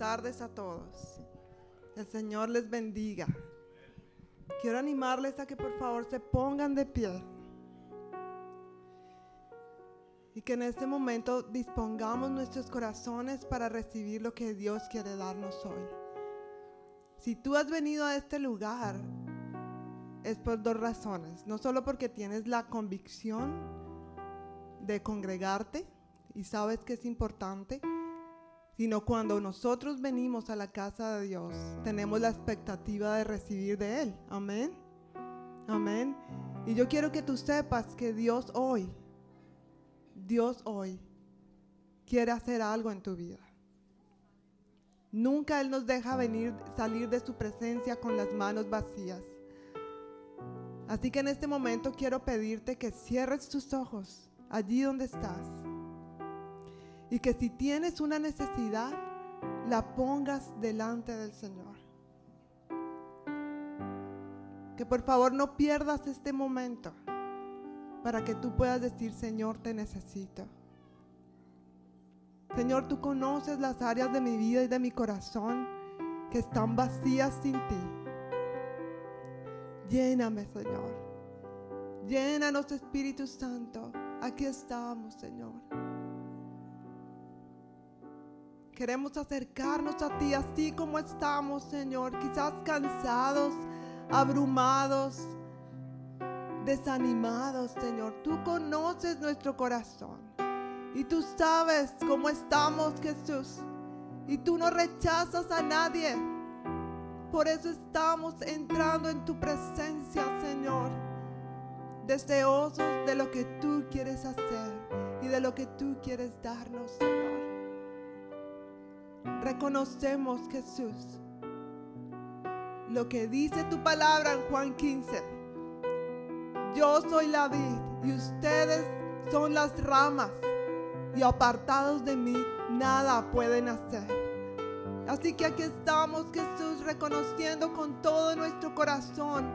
tardes a todos. El Señor les bendiga. Quiero animarles a que por favor se pongan de pie. Y que en este momento dispongamos nuestros corazones para recibir lo que Dios quiere darnos hoy. Si tú has venido a este lugar, es por dos razones. No solo porque tienes la convicción de congregarte y sabes que es importante, sino cuando nosotros venimos a la casa de Dios, tenemos la expectativa de recibir de Él. Amén. Amén. Y yo quiero que tú sepas que Dios hoy, Dios hoy, quiere hacer algo en tu vida. Nunca Él nos deja venir, salir de su presencia con las manos vacías. Así que en este momento quiero pedirte que cierres tus ojos allí donde estás y que si tienes una necesidad, la pongas delante del Señor. Que por favor no pierdas este momento para que tú puedas decir, Señor, te necesito. Señor, tú conoces las áreas de mi vida y de mi corazón que están vacías sin ti. Lléname, Señor. Llénanos, Espíritu Santo. Aquí estamos, Señor. Queremos acercarnos a ti así como estamos, Señor. Quizás cansados, abrumados, desanimados, Señor. Tú conoces nuestro corazón. Y tú sabes cómo estamos, Jesús. Y tú no rechazas a nadie. Por eso estamos entrando en tu presencia, Señor. Deseosos de lo que tú quieres hacer y de lo que tú quieres darnos. Reconocemos, Jesús, lo que dice tu palabra en Juan 15. Yo soy la vid y ustedes son las ramas y apartados de mí nada pueden hacer. Así que aquí estamos, Jesús, reconociendo con todo nuestro corazón.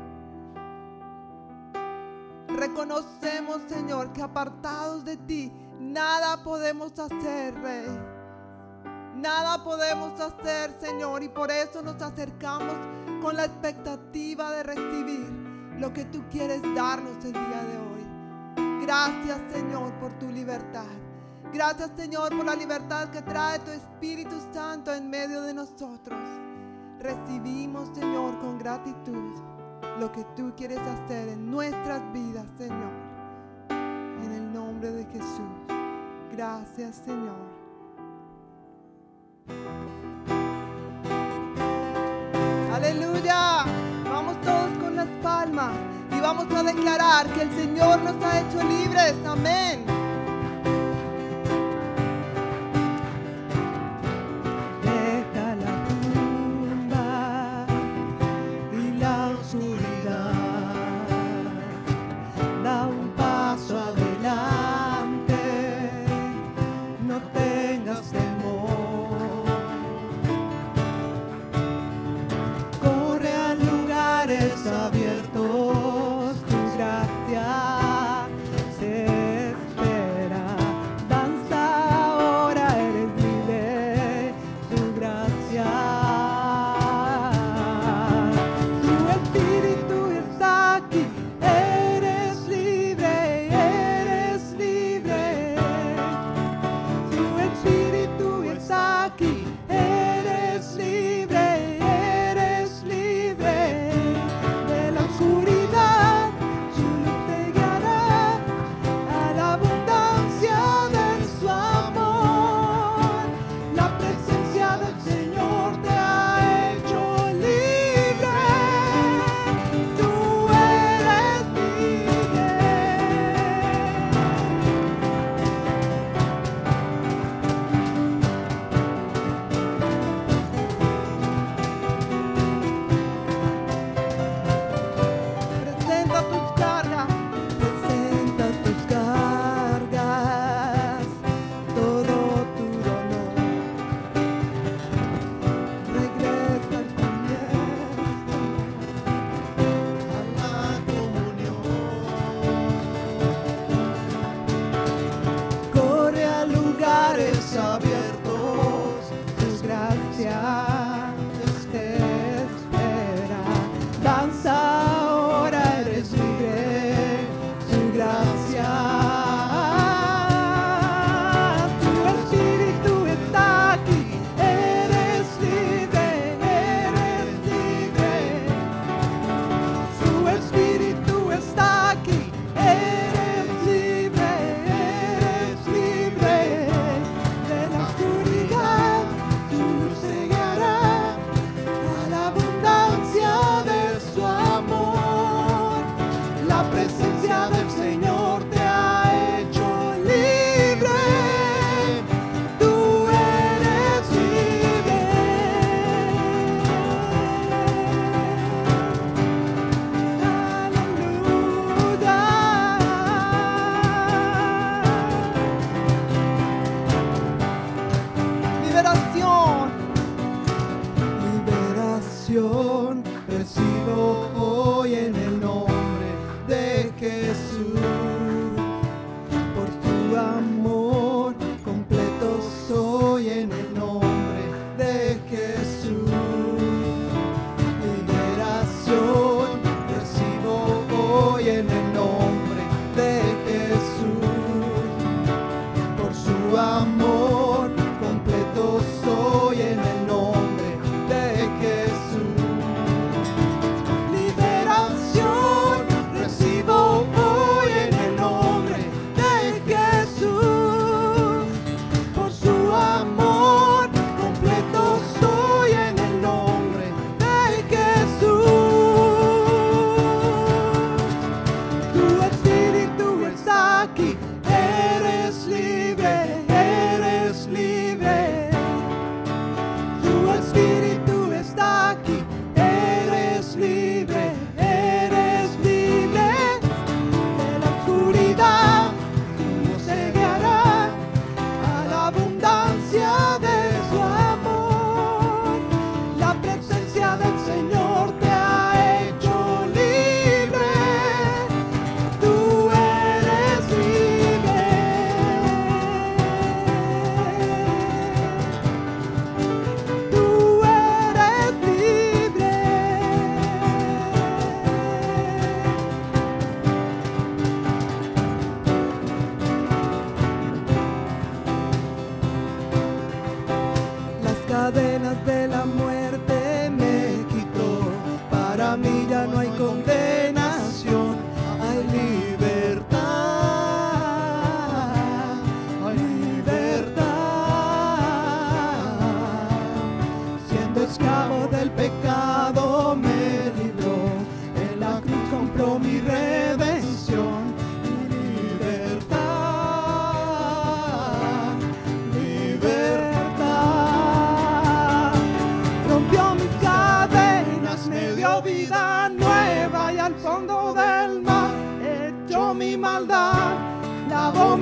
Reconocemos, Señor, que apartados de ti nada podemos hacer, Rey. Nada podemos hacer, Señor, y por eso nos acercamos con la expectativa de recibir lo que tú quieres darnos el día de hoy. Gracias, Señor, por tu libertad. Gracias Señor por la libertad que trae tu Espíritu Santo en medio de nosotros. Recibimos Señor con gratitud lo que tú quieres hacer en nuestras vidas Señor. En el nombre de Jesús. Gracias Señor. Aleluya. Vamos todos con las palmas y vamos a declarar que el Señor nos ha hecho libres. Amén.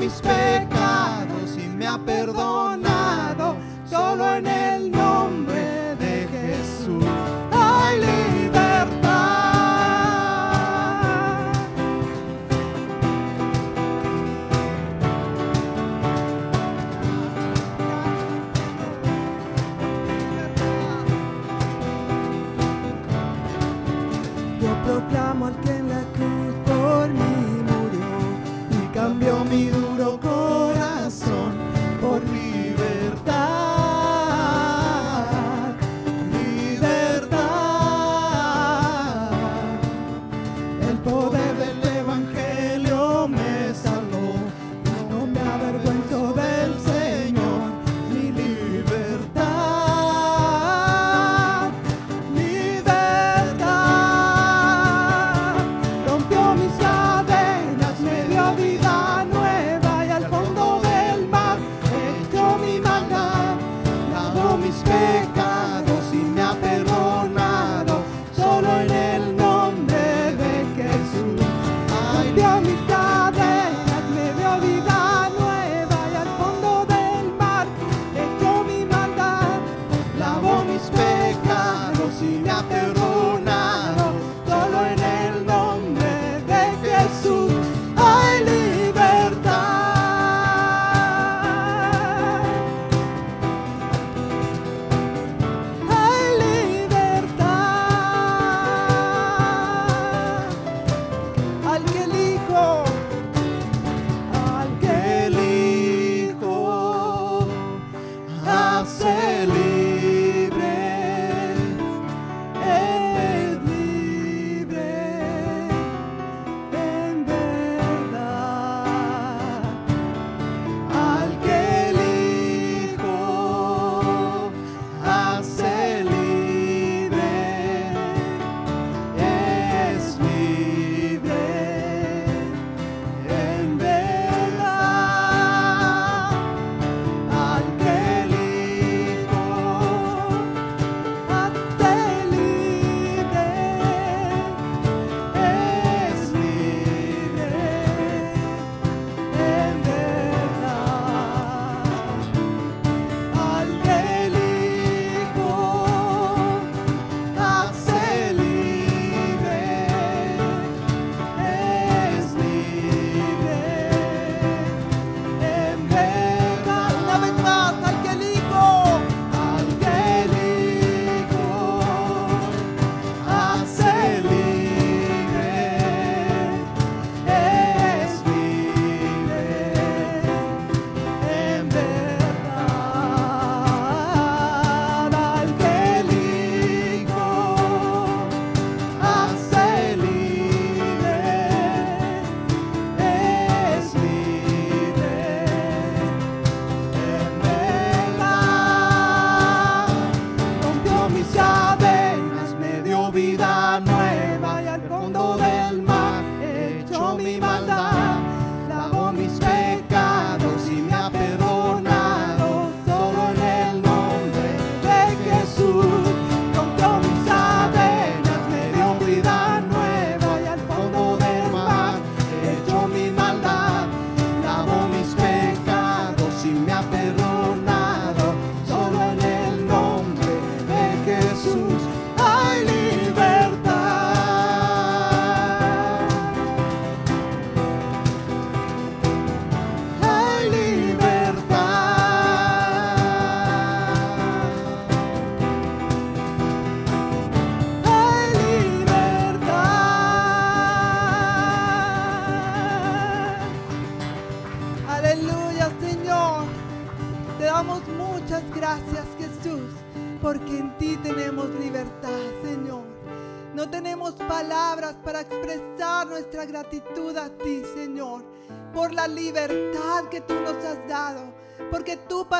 Lavó mis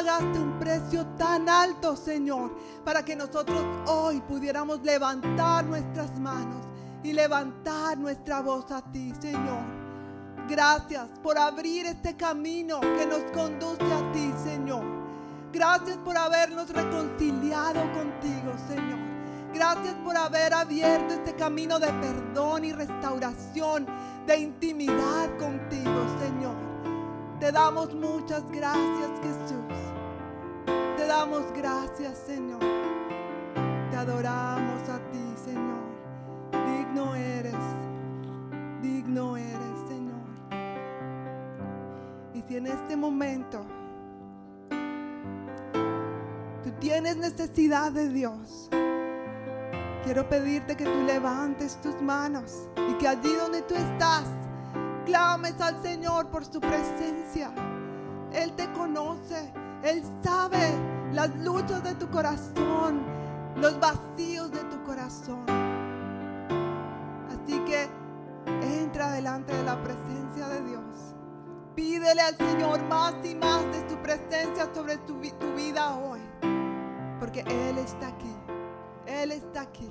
pagaste un precio tan alto, Señor, para que nosotros hoy pudiéramos levantar nuestras manos y levantar nuestra voz a ti, Señor. Gracias por abrir este camino que nos conduce a ti, Señor. Gracias por habernos reconciliado contigo, Señor. Gracias por haber abierto este camino de perdón y restauración, de intimidad contigo, Señor. Te damos muchas gracias, Jesús. Damos gracias, Señor. Te adoramos a ti, Señor. Digno eres, digno eres, Señor. Y si en este momento tú tienes necesidad de Dios, quiero pedirte que tú levantes tus manos y que allí donde tú estás, clames al Señor por su presencia. Él te conoce, Él sabe las luchas de tu corazón, los vacíos de tu corazón. Así que entra delante de la presencia de Dios. Pídele al Señor más y más de su presencia sobre tu, tu vida hoy. Porque Él está aquí. Él está aquí.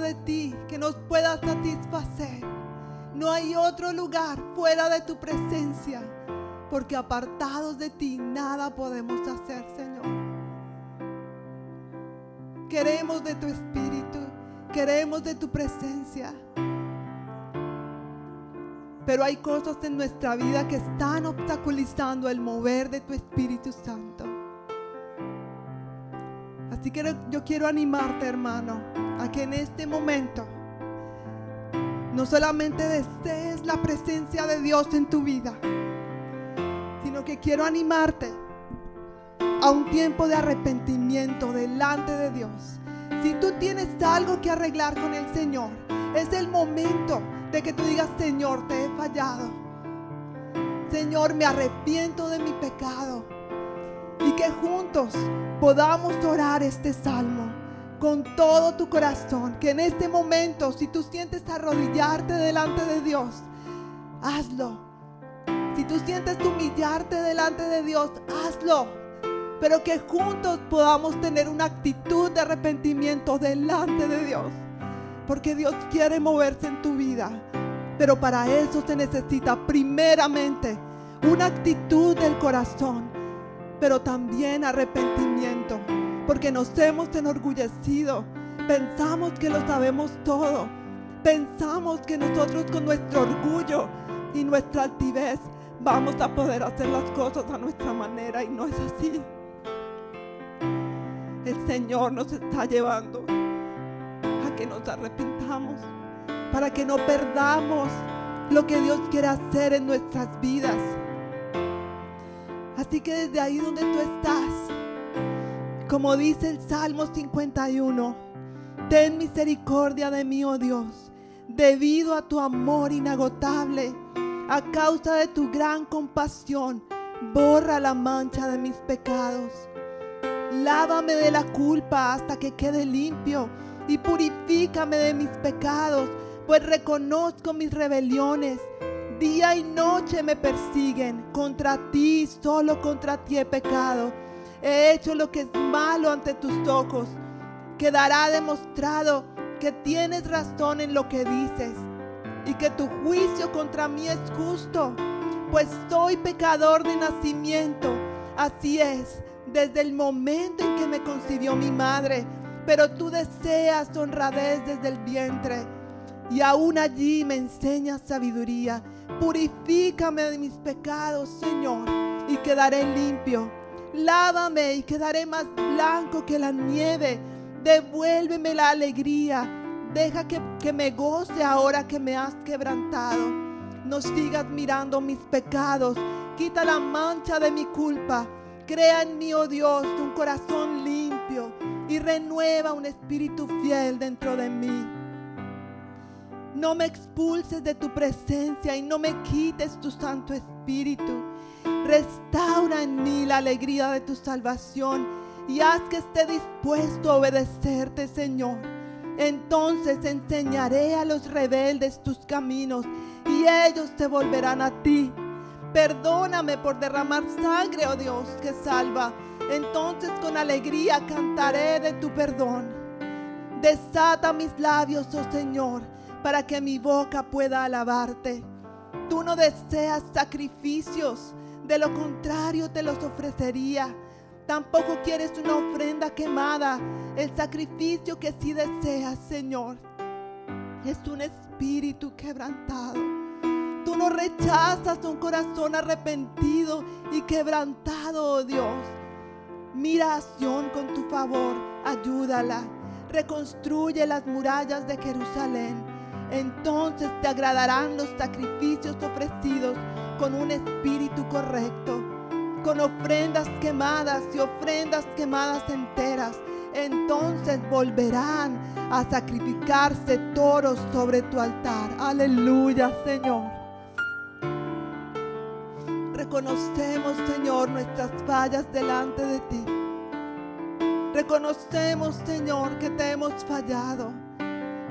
de ti que nos pueda satisfacer. No hay otro lugar fuera de tu presencia, porque apartados de ti nada podemos hacer, Señor. Queremos de tu espíritu, queremos de tu presencia. Pero hay cosas en nuestra vida que están obstaculizando el mover de tu Espíritu Santo. Así que yo quiero animarte, hermano, a que en este momento no solamente desees la presencia de Dios en tu vida, sino que quiero animarte a un tiempo de arrepentimiento delante de Dios. Si tú tienes algo que arreglar con el Señor, es el momento de que tú digas, Señor, te he fallado. Señor, me arrepiento de mi pecado. Y que juntos podamos orar este salmo con todo tu corazón. Que en este momento, si tú sientes arrodillarte delante de Dios, hazlo. Si tú sientes humillarte delante de Dios, hazlo. Pero que juntos podamos tener una actitud de arrepentimiento delante de Dios. Porque Dios quiere moverse en tu vida. Pero para eso se necesita primeramente una actitud del corazón, pero también arrepentimiento porque nos hemos enorgullecido. Pensamos que lo sabemos todo. Pensamos que nosotros con nuestro orgullo y nuestra altivez vamos a poder hacer las cosas a nuestra manera y no es así. El Señor nos está llevando a que nos arrepintamos, para que no perdamos lo que Dios quiere hacer en nuestras vidas. Así que desde ahí donde tú estás, como dice el Salmo 51, ten misericordia de mí, oh Dios, debido a tu amor inagotable, a causa de tu gran compasión, borra la mancha de mis pecados. Lávame de la culpa hasta que quede limpio y purifícame de mis pecados, pues reconozco mis rebeliones. Día y noche me persiguen, contra ti, solo contra ti he pecado He hecho lo que es malo ante tus ojos. Quedará demostrado que tienes razón en lo que dices y que tu juicio contra mí es justo, pues soy pecador de nacimiento. Así es, desde el momento en que me concibió mi madre, pero tú deseas honradez desde el vientre y aún allí me enseñas sabiduría. Purifícame de mis pecados, Señor, y quedaré limpio. Lávame y quedaré más blanco que la nieve. Devuélveme la alegría. Deja que, que, me goce ahora que me has quebrantado. No sigas mirando mis pecados. Quita la mancha de mi culpa. Crea en mí, oh Dios, un corazón limpio y renueva un espíritu fiel dentro de mí. No me expulses de tu presencia y no me quites tu Santo Espíritu. Restaura en mí la alegría de tu salvación y haz que esté dispuesto a obedecerte, Señor. Entonces enseñaré a los rebeldes tus caminos y ellos te volverán a ti. Perdóname por derramar sangre, oh Dios, que salva. Entonces con alegría cantaré de tu perdón. Desata mis labios, oh Señor, para que mi boca pueda alabarte. Tú no deseas sacrificios, de lo contrario te los ofrecería. Tampoco quieres una ofrenda quemada. El sacrificio que sí deseas, Señor, es un espíritu quebrantado. Tú no rechazas un corazón arrepentido y quebrantado, oh Dios. Mira a con tu favor, ayúdala. Reconstruye las murallas de Jerusalén. Entonces te agradarán los sacrificios ofrecidos con un espíritu correcto, con ofrendas quemadas y ofrendas quemadas enteras. Entonces volverán a sacrificarse toros sobre tu altar. Aleluya, Señor. Reconocemos, Señor, nuestras fallas delante de ti. Reconocemos, Señor, que te hemos fallado.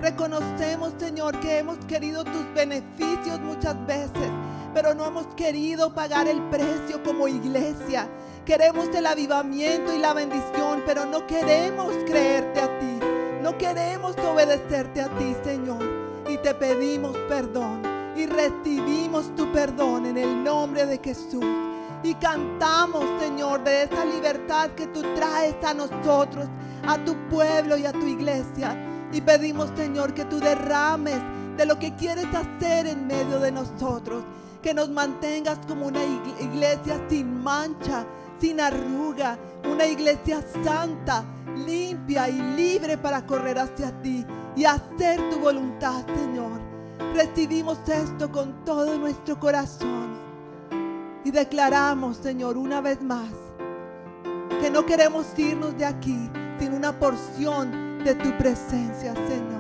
Reconocemos, Señor, que hemos querido tus beneficios muchas veces pero no hemos querido pagar el precio como iglesia. Queremos el avivamiento y la bendición, pero no queremos creerte a ti. No queremos obedecerte a ti, Señor. Y te pedimos perdón. Y recibimos tu perdón en el nombre de Jesús. Y cantamos, Señor, de esa libertad que tú traes a nosotros, a tu pueblo y a tu iglesia. Y pedimos, Señor, que tú derrames de lo que quieres hacer en medio de nosotros que nos mantengas como una iglesia sin mancha, sin arruga, una iglesia santa, limpia y libre para correr hacia ti y hacer tu voluntad, Señor. Recibimos esto con todo nuestro corazón y declaramos, Señor, una vez más, que no queremos irnos de aquí sin una porción de tu presencia, Señor.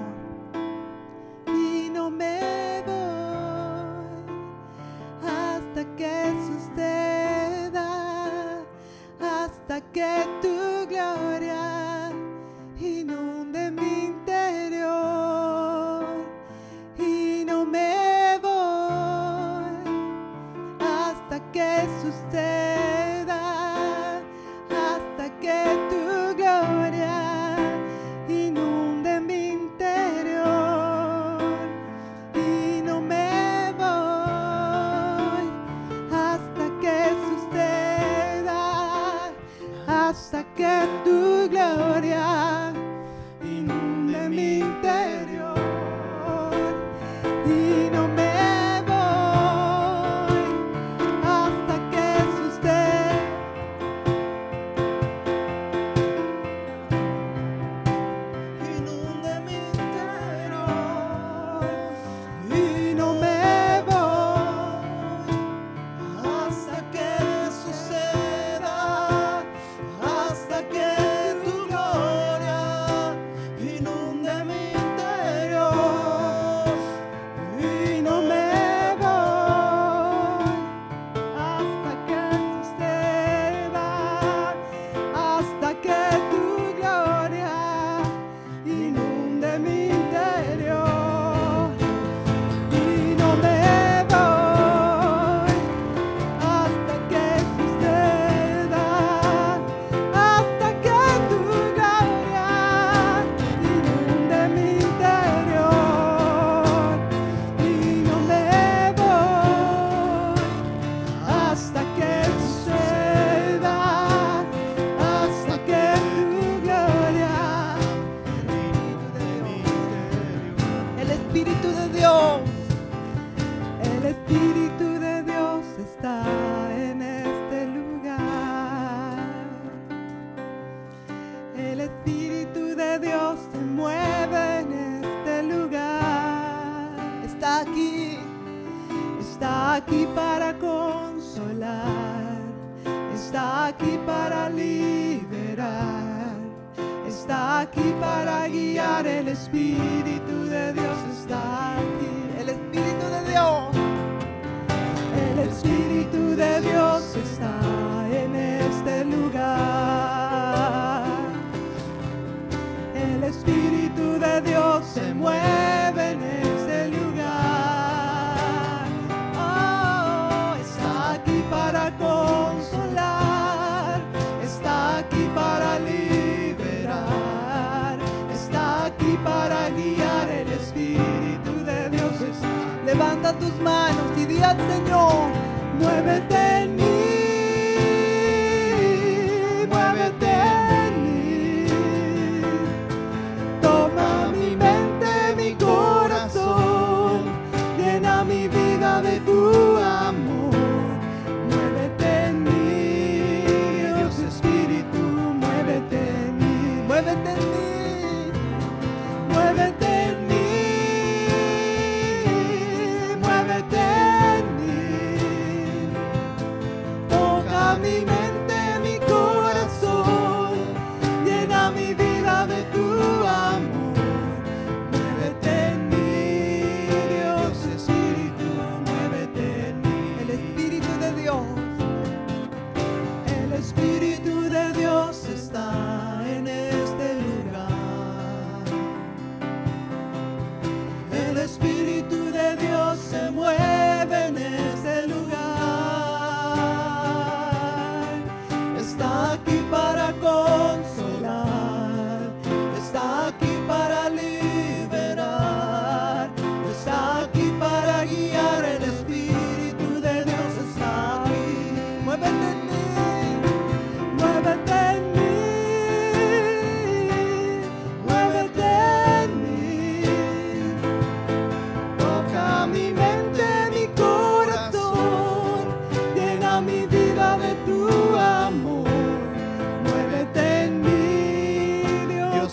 que suceda hasta que tú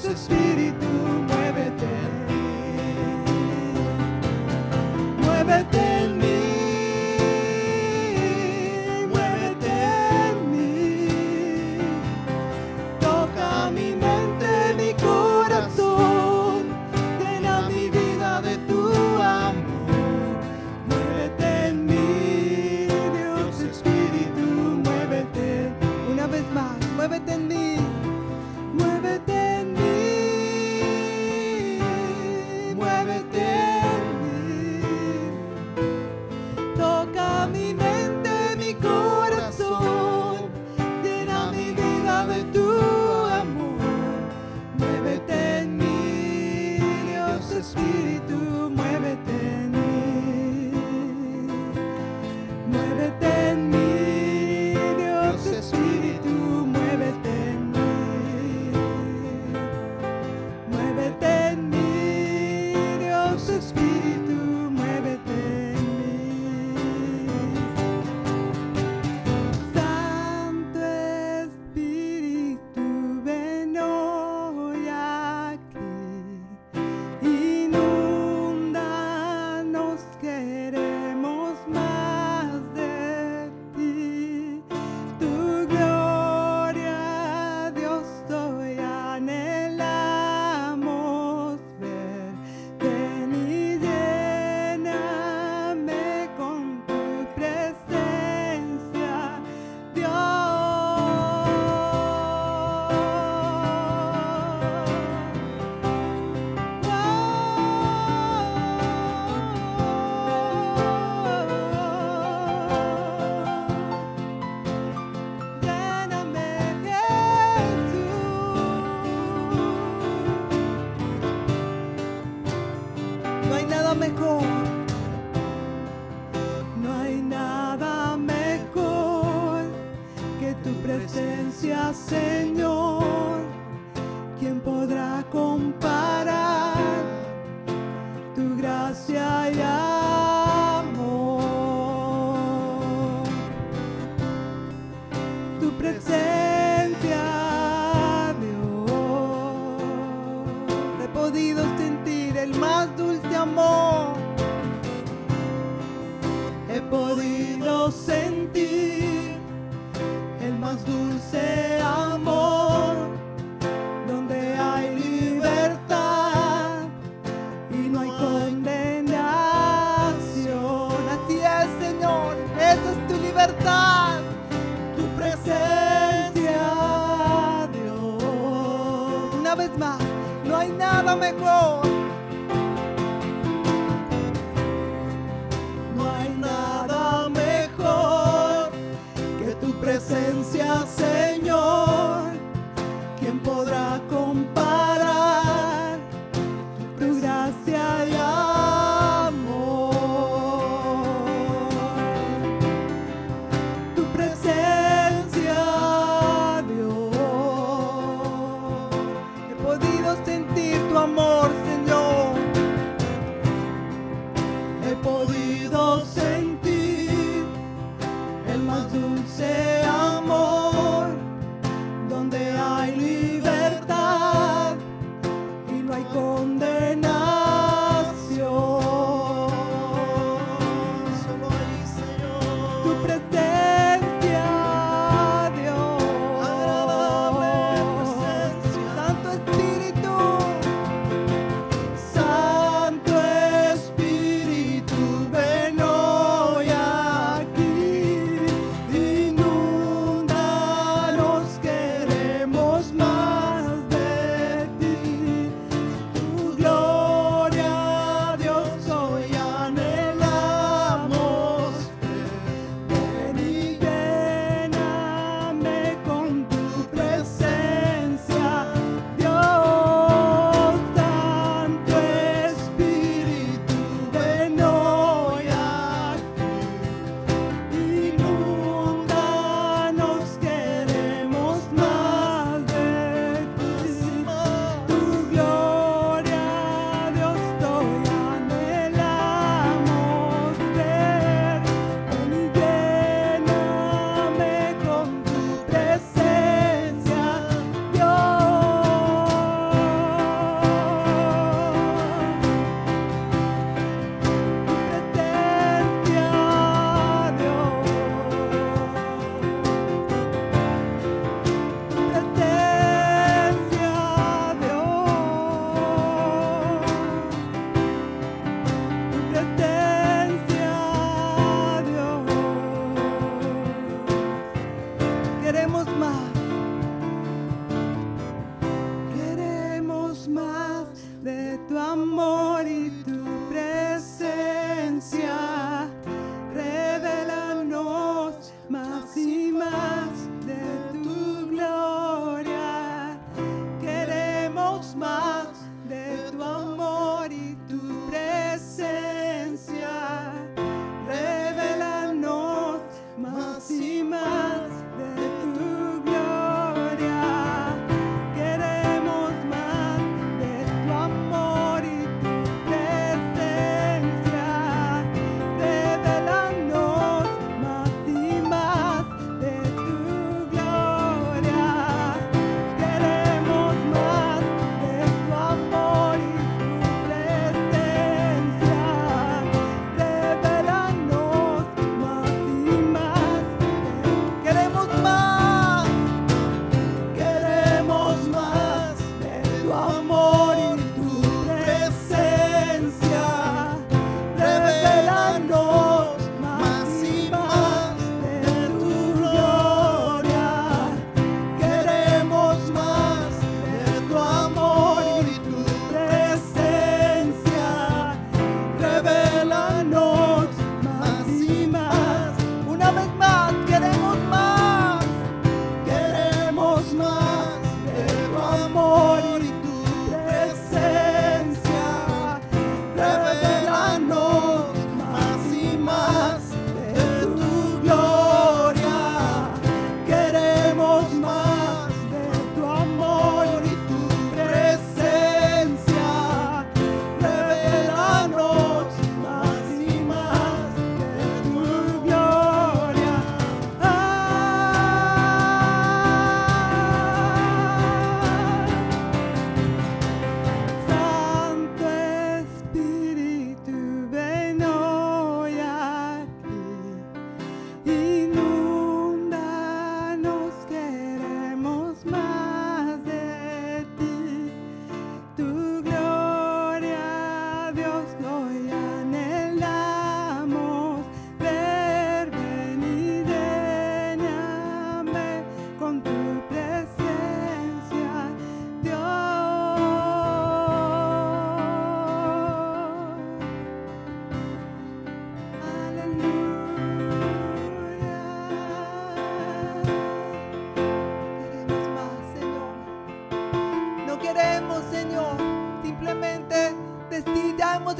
Espírito.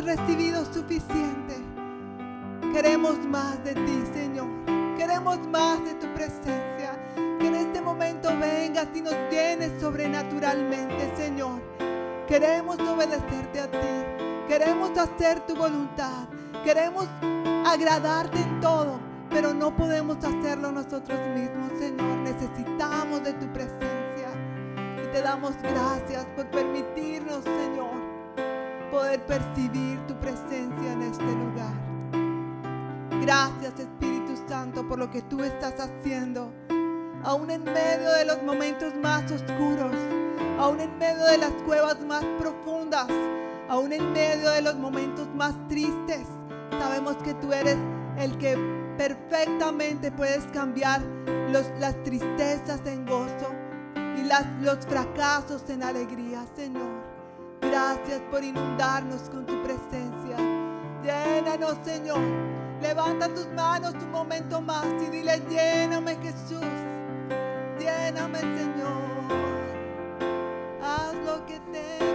Recibido suficiente. Queremos más de ti, Señor. Queremos más de tu presencia. Que en este momento vengas y nos llenes sobrenaturalmente, Señor. Queremos obedecerte a ti. Queremos hacer tu voluntad. Queremos agradarte en todo, pero no podemos hacerlo nosotros mismos, Señor. Necesitamos de tu presencia. Y te damos gracias por permitirnos, Señor, poder percibir tu presencia en este lugar. Gracias, Espíritu Santo, por lo que tú estás haciendo. Aún en medio de los momentos más oscuros, aún en medio de las cuevas más profundas, aún en medio de los momentos más tristes, sabemos que tú eres el que perfectamente puedes cambiar las tristezas en gozo y los fracasos en alegría, Señor. Gracias por inundarnos con tu presencia. Llénanos, Señor. Levanta tus manos un momento más y dile, lléname Jesús. Lléname, Señor. Haz lo que tengas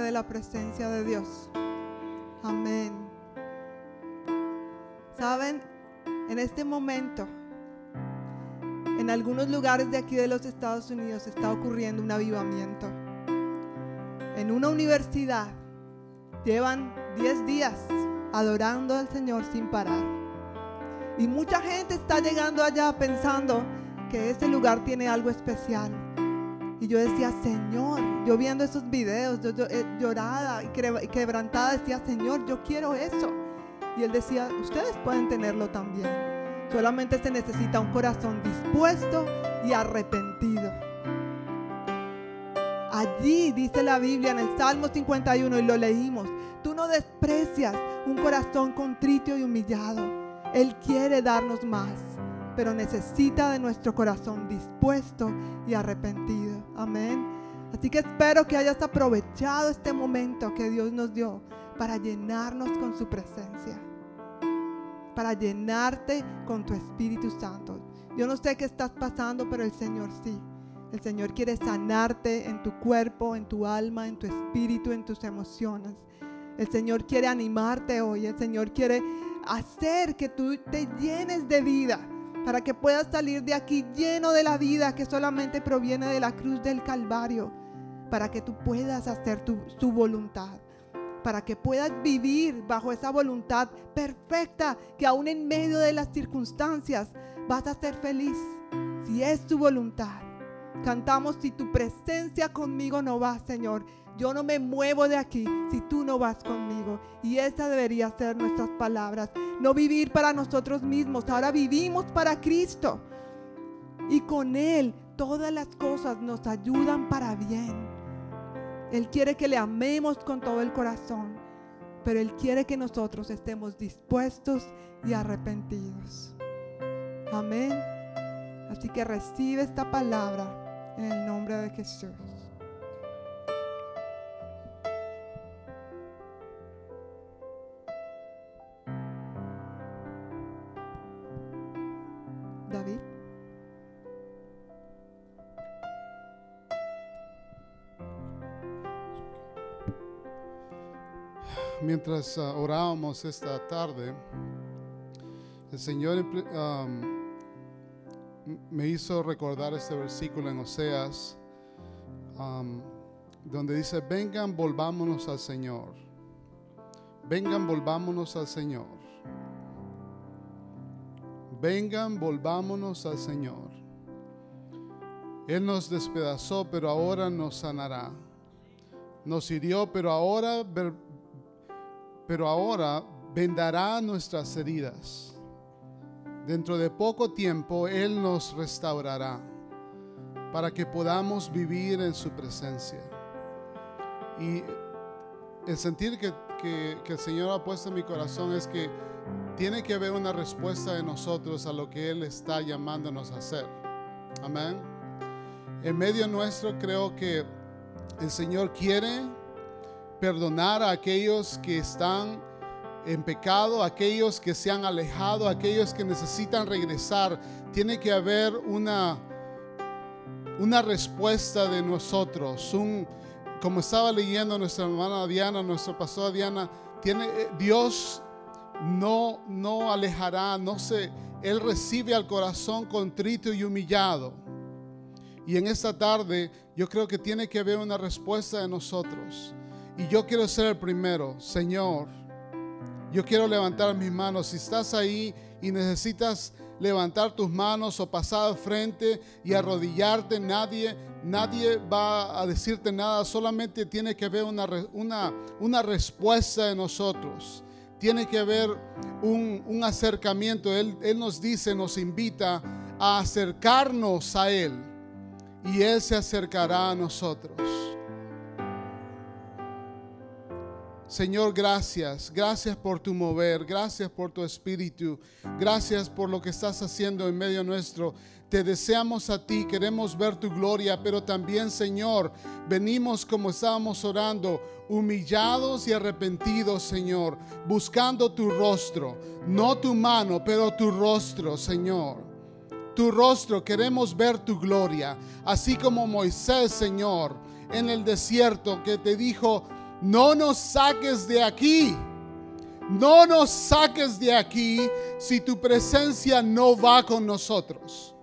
de la presencia de Dios? Amén. Saben, en este momento, en algunos lugares de aquí de los Estados Unidos está ocurriendo un avivamiento. En una universidad llevan 10 días adorando al Señor sin parar. Y mucha gente está llegando allá pensando que ese lugar tiene algo especial. Y yo decía, Señor, yo viendo esos videos, yo, yo, eh, llorada y quebrantada, decía, Señor, yo quiero eso. Y él decía, ustedes pueden tenerlo también. Solamente se necesita un corazón dispuesto y arrepentido. Allí dice la Biblia en el Salmo 51 y lo leímos. Tú no desprecias un corazón contrito y humillado. Él quiere darnos más, pero necesita de nuestro corazón dispuesto y arrepentido. Amén. Así que espero que hayas aprovechado este momento que Dios nos dio para llenarnos con su presencia. Para llenarte con tu Espíritu Santo. Yo no sé qué estás pasando, pero el Señor sí. El Señor quiere sanarte en tu cuerpo, en tu alma, en tu espíritu, en tus emociones. El Señor quiere animarte hoy. El Señor quiere hacer que tú te llenes de vida para que puedas salir de aquí lleno de la vida que solamente proviene de la cruz del Calvario, para que tú puedas hacer tu, su voluntad, para que puedas vivir bajo esa voluntad perfecta que aún en medio de las circunstancias vas a ser feliz, si es tu voluntad. Cantamos si tu presencia conmigo no va, Señor. Yo no me muevo de aquí si tú no vas conmigo. Y esa debería ser nuestras palabras. No vivir para nosotros mismos, ahora vivimos para Cristo. Y con Él todas las cosas nos ayudan para bien. Él quiere que le amemos con todo el corazón, pero Él quiere que nosotros estemos dispuestos y arrepentidos. Amén. Así que recibe esta palabra en el nombre de Jesús. Mientras ah, orábamos esta tarde, el Señor me hizo recordar este versículo en Oseas, donde dice, vengan, volvámonos al Señor. Vengan, volvámonos al Señor. Vengan, volvámonos al Señor. Él nos despedazó, pero ahora nos sanará. Nos hirió, pero ahora, pero ahora vendará nuestras heridas. Dentro de poco tiempo Él nos restaurará para que podamos vivir en su presencia. Y el sentir que, que, el Señor ha puesto en mi corazón es que tiene que haber una respuesta de nosotros a lo que Él está llamándonos a hacer. Amén. En medio nuestro creo que el Señor quiere perdonar a aquellos que están en pecado, aquellos que se han alejado, aquellos que necesitan regresar. Tiene que haber una, una respuesta de nosotros. Un, como estaba leyendo nuestra hermana Diana, nuestra pastora Diana, tiene, eh, Dios no, no alejará, no se, Él recibe al corazón contrito y humillado. Y en esta tarde yo creo que tiene que haber una respuesta de nosotros. Y yo quiero ser el primero, Señor yo quiero levantar mis manos. Si estás ahí y necesitas levantar tus manos o pasar al frente y arrodillarte, nadie, nadie va a decirte nada. Solamente tiene que haber una, una, una respuesta de nosotros. Tiene que haber un, un acercamiento. Él, él nos dice, nos invita a acercarnos a Él. Y Él se acercará a nosotros. Señor, gracias. Gracias por tu mover. Gracias por tu espíritu. Gracias por lo que estás haciendo en medio nuestro. Te deseamos a ti, queremos ver tu gloria, pero también, Señor, venimos como estábamos orando, humillados y arrepentidos, Señor, buscando tu rostro, no tu mano, pero tu rostro, Señor. Tu rostro, queremos ver tu gloria, así como Moisés, Señor, en el desierto que te dijo, no nos saques de aquí. No nos saques de aquí si tu presencia no va con nosotros.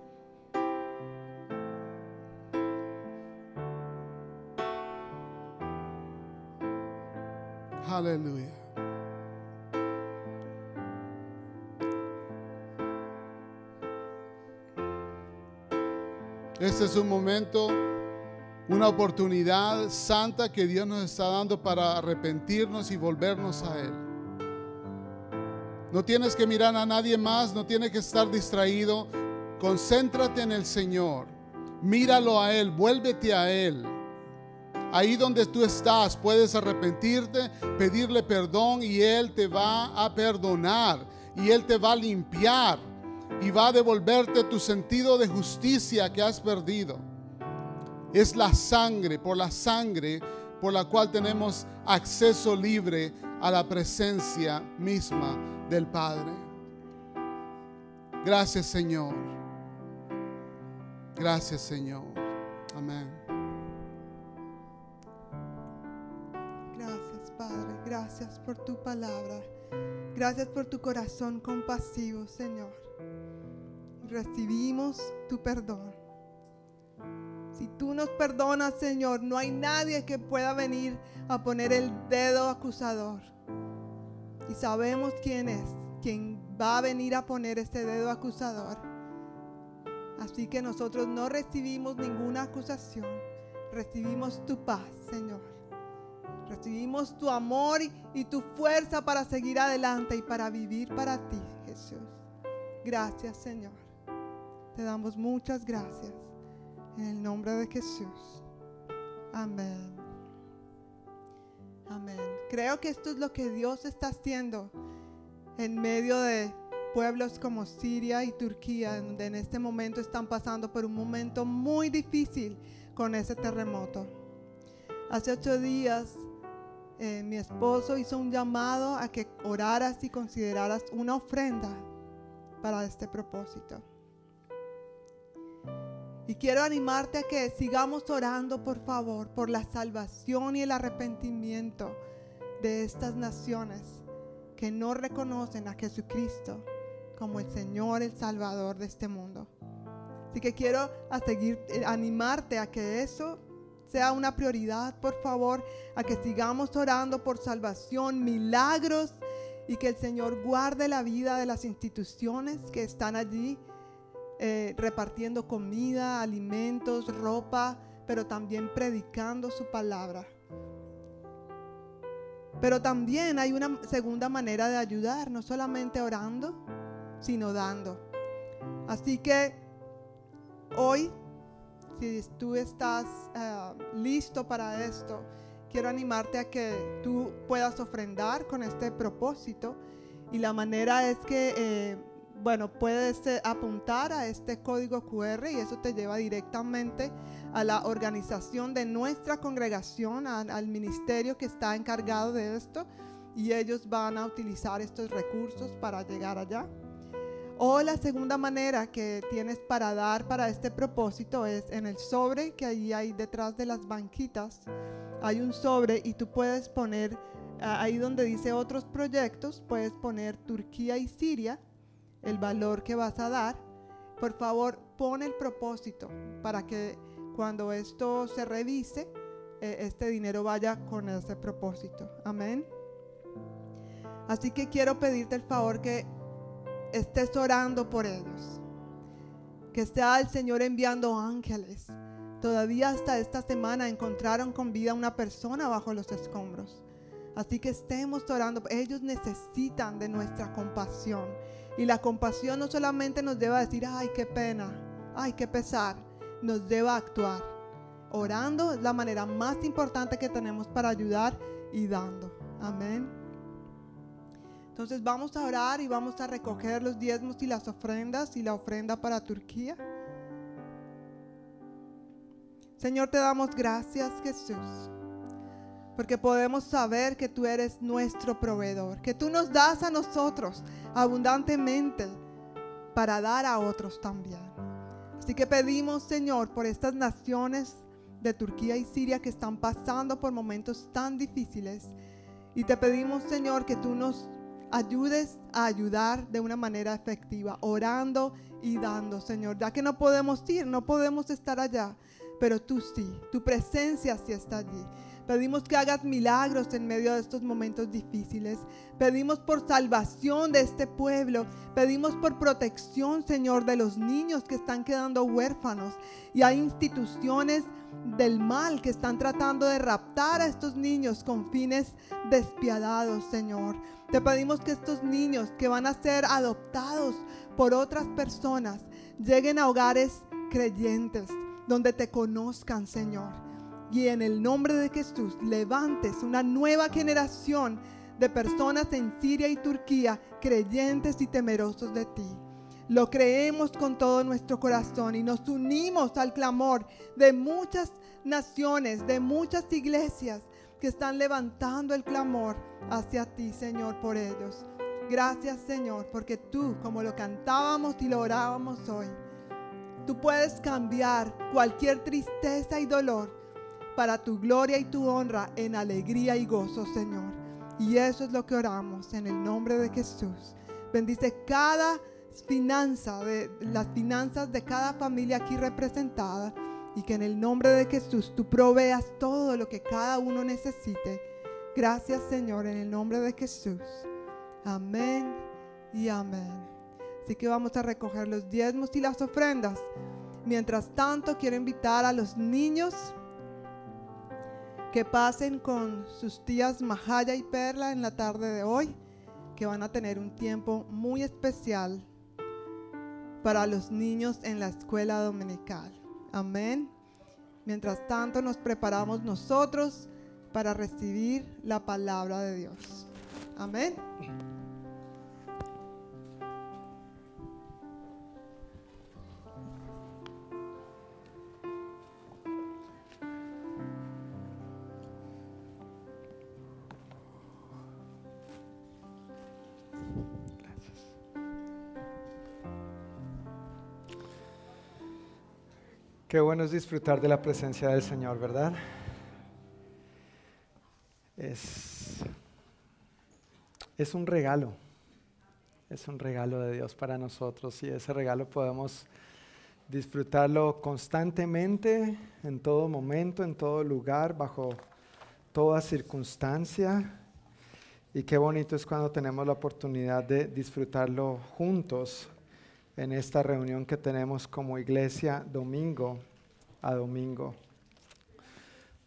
Aleluya. Este es un momento una oportunidad santa que Dios nos está dando para arrepentirnos y volvernos a Él. No tienes que mirar a nadie más, no tienes que estar distraído. Concéntrate en el Señor. Míralo a Él, vuélvete a Él. Ahí donde tú estás, puedes arrepentirte, pedirle perdón y Él te va a perdonar y Él te va a limpiar y va a devolverte tu sentido de justicia que has perdido es la sangre, por la sangre por la cual tenemos acceso libre a la presencia misma del Padre. Gracias Señor. Gracias Señor. Amén. Gracias Padre. Gracias por tu palabra. Gracias por tu corazón compasivo, Señor. Recibimos tu perdón. Si tú nos perdonas, Señor, no hay nadie que pueda venir a poner el dedo acusador. Y sabemos quién es, quien va a venir a poner este dedo acusador. Así que nosotros no recibimos ninguna acusación, recibimos tu paz, Señor. Recibimos tu amor y, y tu fuerza para seguir adelante y para vivir para ti, Jesús. Gracias, Señor. Te damos muchas gracias. En el nombre de Jesús. Amén. Amén. Creo que esto es lo que Dios está haciendo en medio de pueblos como Siria y Turquía, donde en este momento están pasando por un momento muy difícil con ese terremoto. Hace ocho días eh, mi esposo hizo un llamado a que oraras y consideraras una ofrenda para este propósito. Y quiero animarte a que sigamos orando, por favor, por la salvación y el arrepentimiento de estas naciones que no reconocen a Jesucristo como el Señor, el Salvador de este mundo. Así que quiero a seguir, eh, animarte a que eso sea una prioridad, por favor, a que sigamos orando por salvación, milagros y que el Señor guarde la vida de las instituciones que están allí eh, repartiendo comida, alimentos, ropa, pero también predicando su palabra. Pero también hay una segunda manera de ayudar, no solamente orando, sino dando. Así que hoy, si tú estás eh, listo para esto, quiero animarte a que tú puedas ofrendar con este propósito. Y la manera es que, eh, bueno, puedes eh, apuntar a este código QR y eso te lleva directamente a la organización de nuestra congregación, al ministerio que está encargado de esto. Y ellos van a utilizar estos recursos para llegar allá. O la segunda manera que tienes para dar para este propósito es en el sobre que ahí hay detrás de las banquitas. Hay un sobre y tú puedes poner, ah, ahí donde dice otros proyectos, puedes poner Turquía y Siria, el valor que vas a dar. Por favor, pon el propósito para que cuando esto se revise, eh, este dinero vaya con ese propósito. Amén. Así que quiero pedirte el favor que estés orando por ellos. Que está el Señor enviando ángeles. Todavía hasta esta semana encontraron con vida una persona bajo los escombros. Así que estemos orando. Ellos necesitan de nuestra compasión. Y la compasión no solamente nos lleva a decir, ay, qué pena, ay, qué pesar. Nos lleva a actuar. Orando es la manera más importante que tenemos para ayudar y dando. Amén. Entonces vamos a orar y vamos a recoger los diezmos y las ofrendas y la ofrenda para Turquía. Señor, te damos gracias, Jesús, porque podemos saber que tú eres nuestro proveedor, que tú nos das a nosotros abundantemente para dar a otros también. Así que pedimos, Señor, por estas naciones de Turquía y Siria que están pasando por momentos tan difíciles. Y te pedimos, Señor, que tú nos ayudes a ayudar de una manera efectiva, orando y dando, Señor, ya que no podemos ir, no podemos estar allá, pero tú sí, tu presencia sí está allí. Pedimos que hagas milagros en medio de estos momentos difíciles. Pedimos por salvación de este pueblo. Pedimos por protección, Señor, de los niños que están quedando huérfanos. Y hay instituciones del mal que están tratando de raptar a estos niños con fines despiadados, Señor. Te pedimos que estos niños que van a ser adoptados por otras personas lleguen a hogares creyentes, donde te conozcan, Señor y en el nombre de Jesús levantes una nueva generación de personas en Siria y Turquía creyentes y temerosos de ti. Lo creemos con todo nuestro corazón y nos unimos al clamor de muchas naciones, de muchas iglesias que están levantando el clamor hacia ti, Señor, por ellos. Gracias, Señor, porque tú, como lo cantábamos y lo orábamos hoy, tú puedes cambiar cualquier tristeza y dolor para tu gloria y tu honra en alegría y gozo, Señor. Y eso es lo que oramos en el nombre de Jesús. Bendice cada finanza, de, las finanzas de cada familia aquí representada y que en el nombre de Jesús tú proveas todo lo que cada uno necesite. Gracias Señor en el nombre de Jesús. Amén y amén. Así que vamos a recoger los diezmos y las ofrendas. Mientras tanto, quiero invitar a los niños que pasen con sus tías Majaya y Perla en la tarde de hoy, que van a tener un tiempo muy especial para los niños en la escuela dominical. Amén. Mientras tanto nos preparamos nosotros para recibir la palabra de Dios. Amén. Qué bueno es disfrutar de la presencia del Señor, ¿verdad? Es, es un regalo, es un regalo de Dios para nosotros y ese regalo podemos disfrutarlo constantemente, en todo momento, en todo lugar, bajo toda circunstancia. Y qué bonito es cuando tenemos la oportunidad de disfrutarlo juntos en esta reunión que tenemos como iglesia domingo a domingo.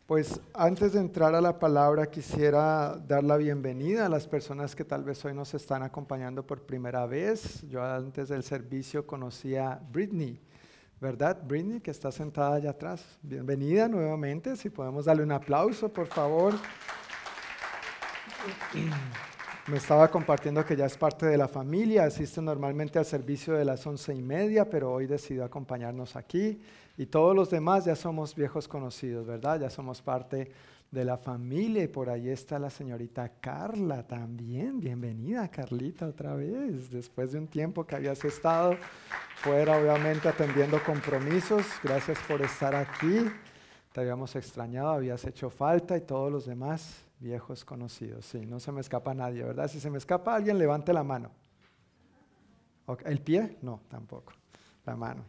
Pues antes de entrar a la palabra quisiera dar la bienvenida a las personas que tal vez hoy nos están acompañando por primera vez. Yo antes del servicio conocí a Britney, ¿verdad? Britney, que está sentada allá atrás. Bienvenida nuevamente, si podemos darle un aplauso, por favor. Me estaba compartiendo que ya es parte de la familia, asiste normalmente al servicio de las once y media, pero hoy decidió acompañarnos aquí. Y todos los demás ya somos viejos conocidos, ¿verdad? Ya somos parte de la familia y por ahí está la señorita Carla también. Bienvenida, Carlita, otra vez, después de un tiempo que habías estado fuera, obviamente, atendiendo compromisos. Gracias por estar aquí. Te habíamos extrañado, habías hecho falta y todos los demás viejos conocidos. Sí, no se me escapa nadie, ¿verdad? Si se me escapa alguien, levante la mano. ¿El pie? No, tampoco. La mano.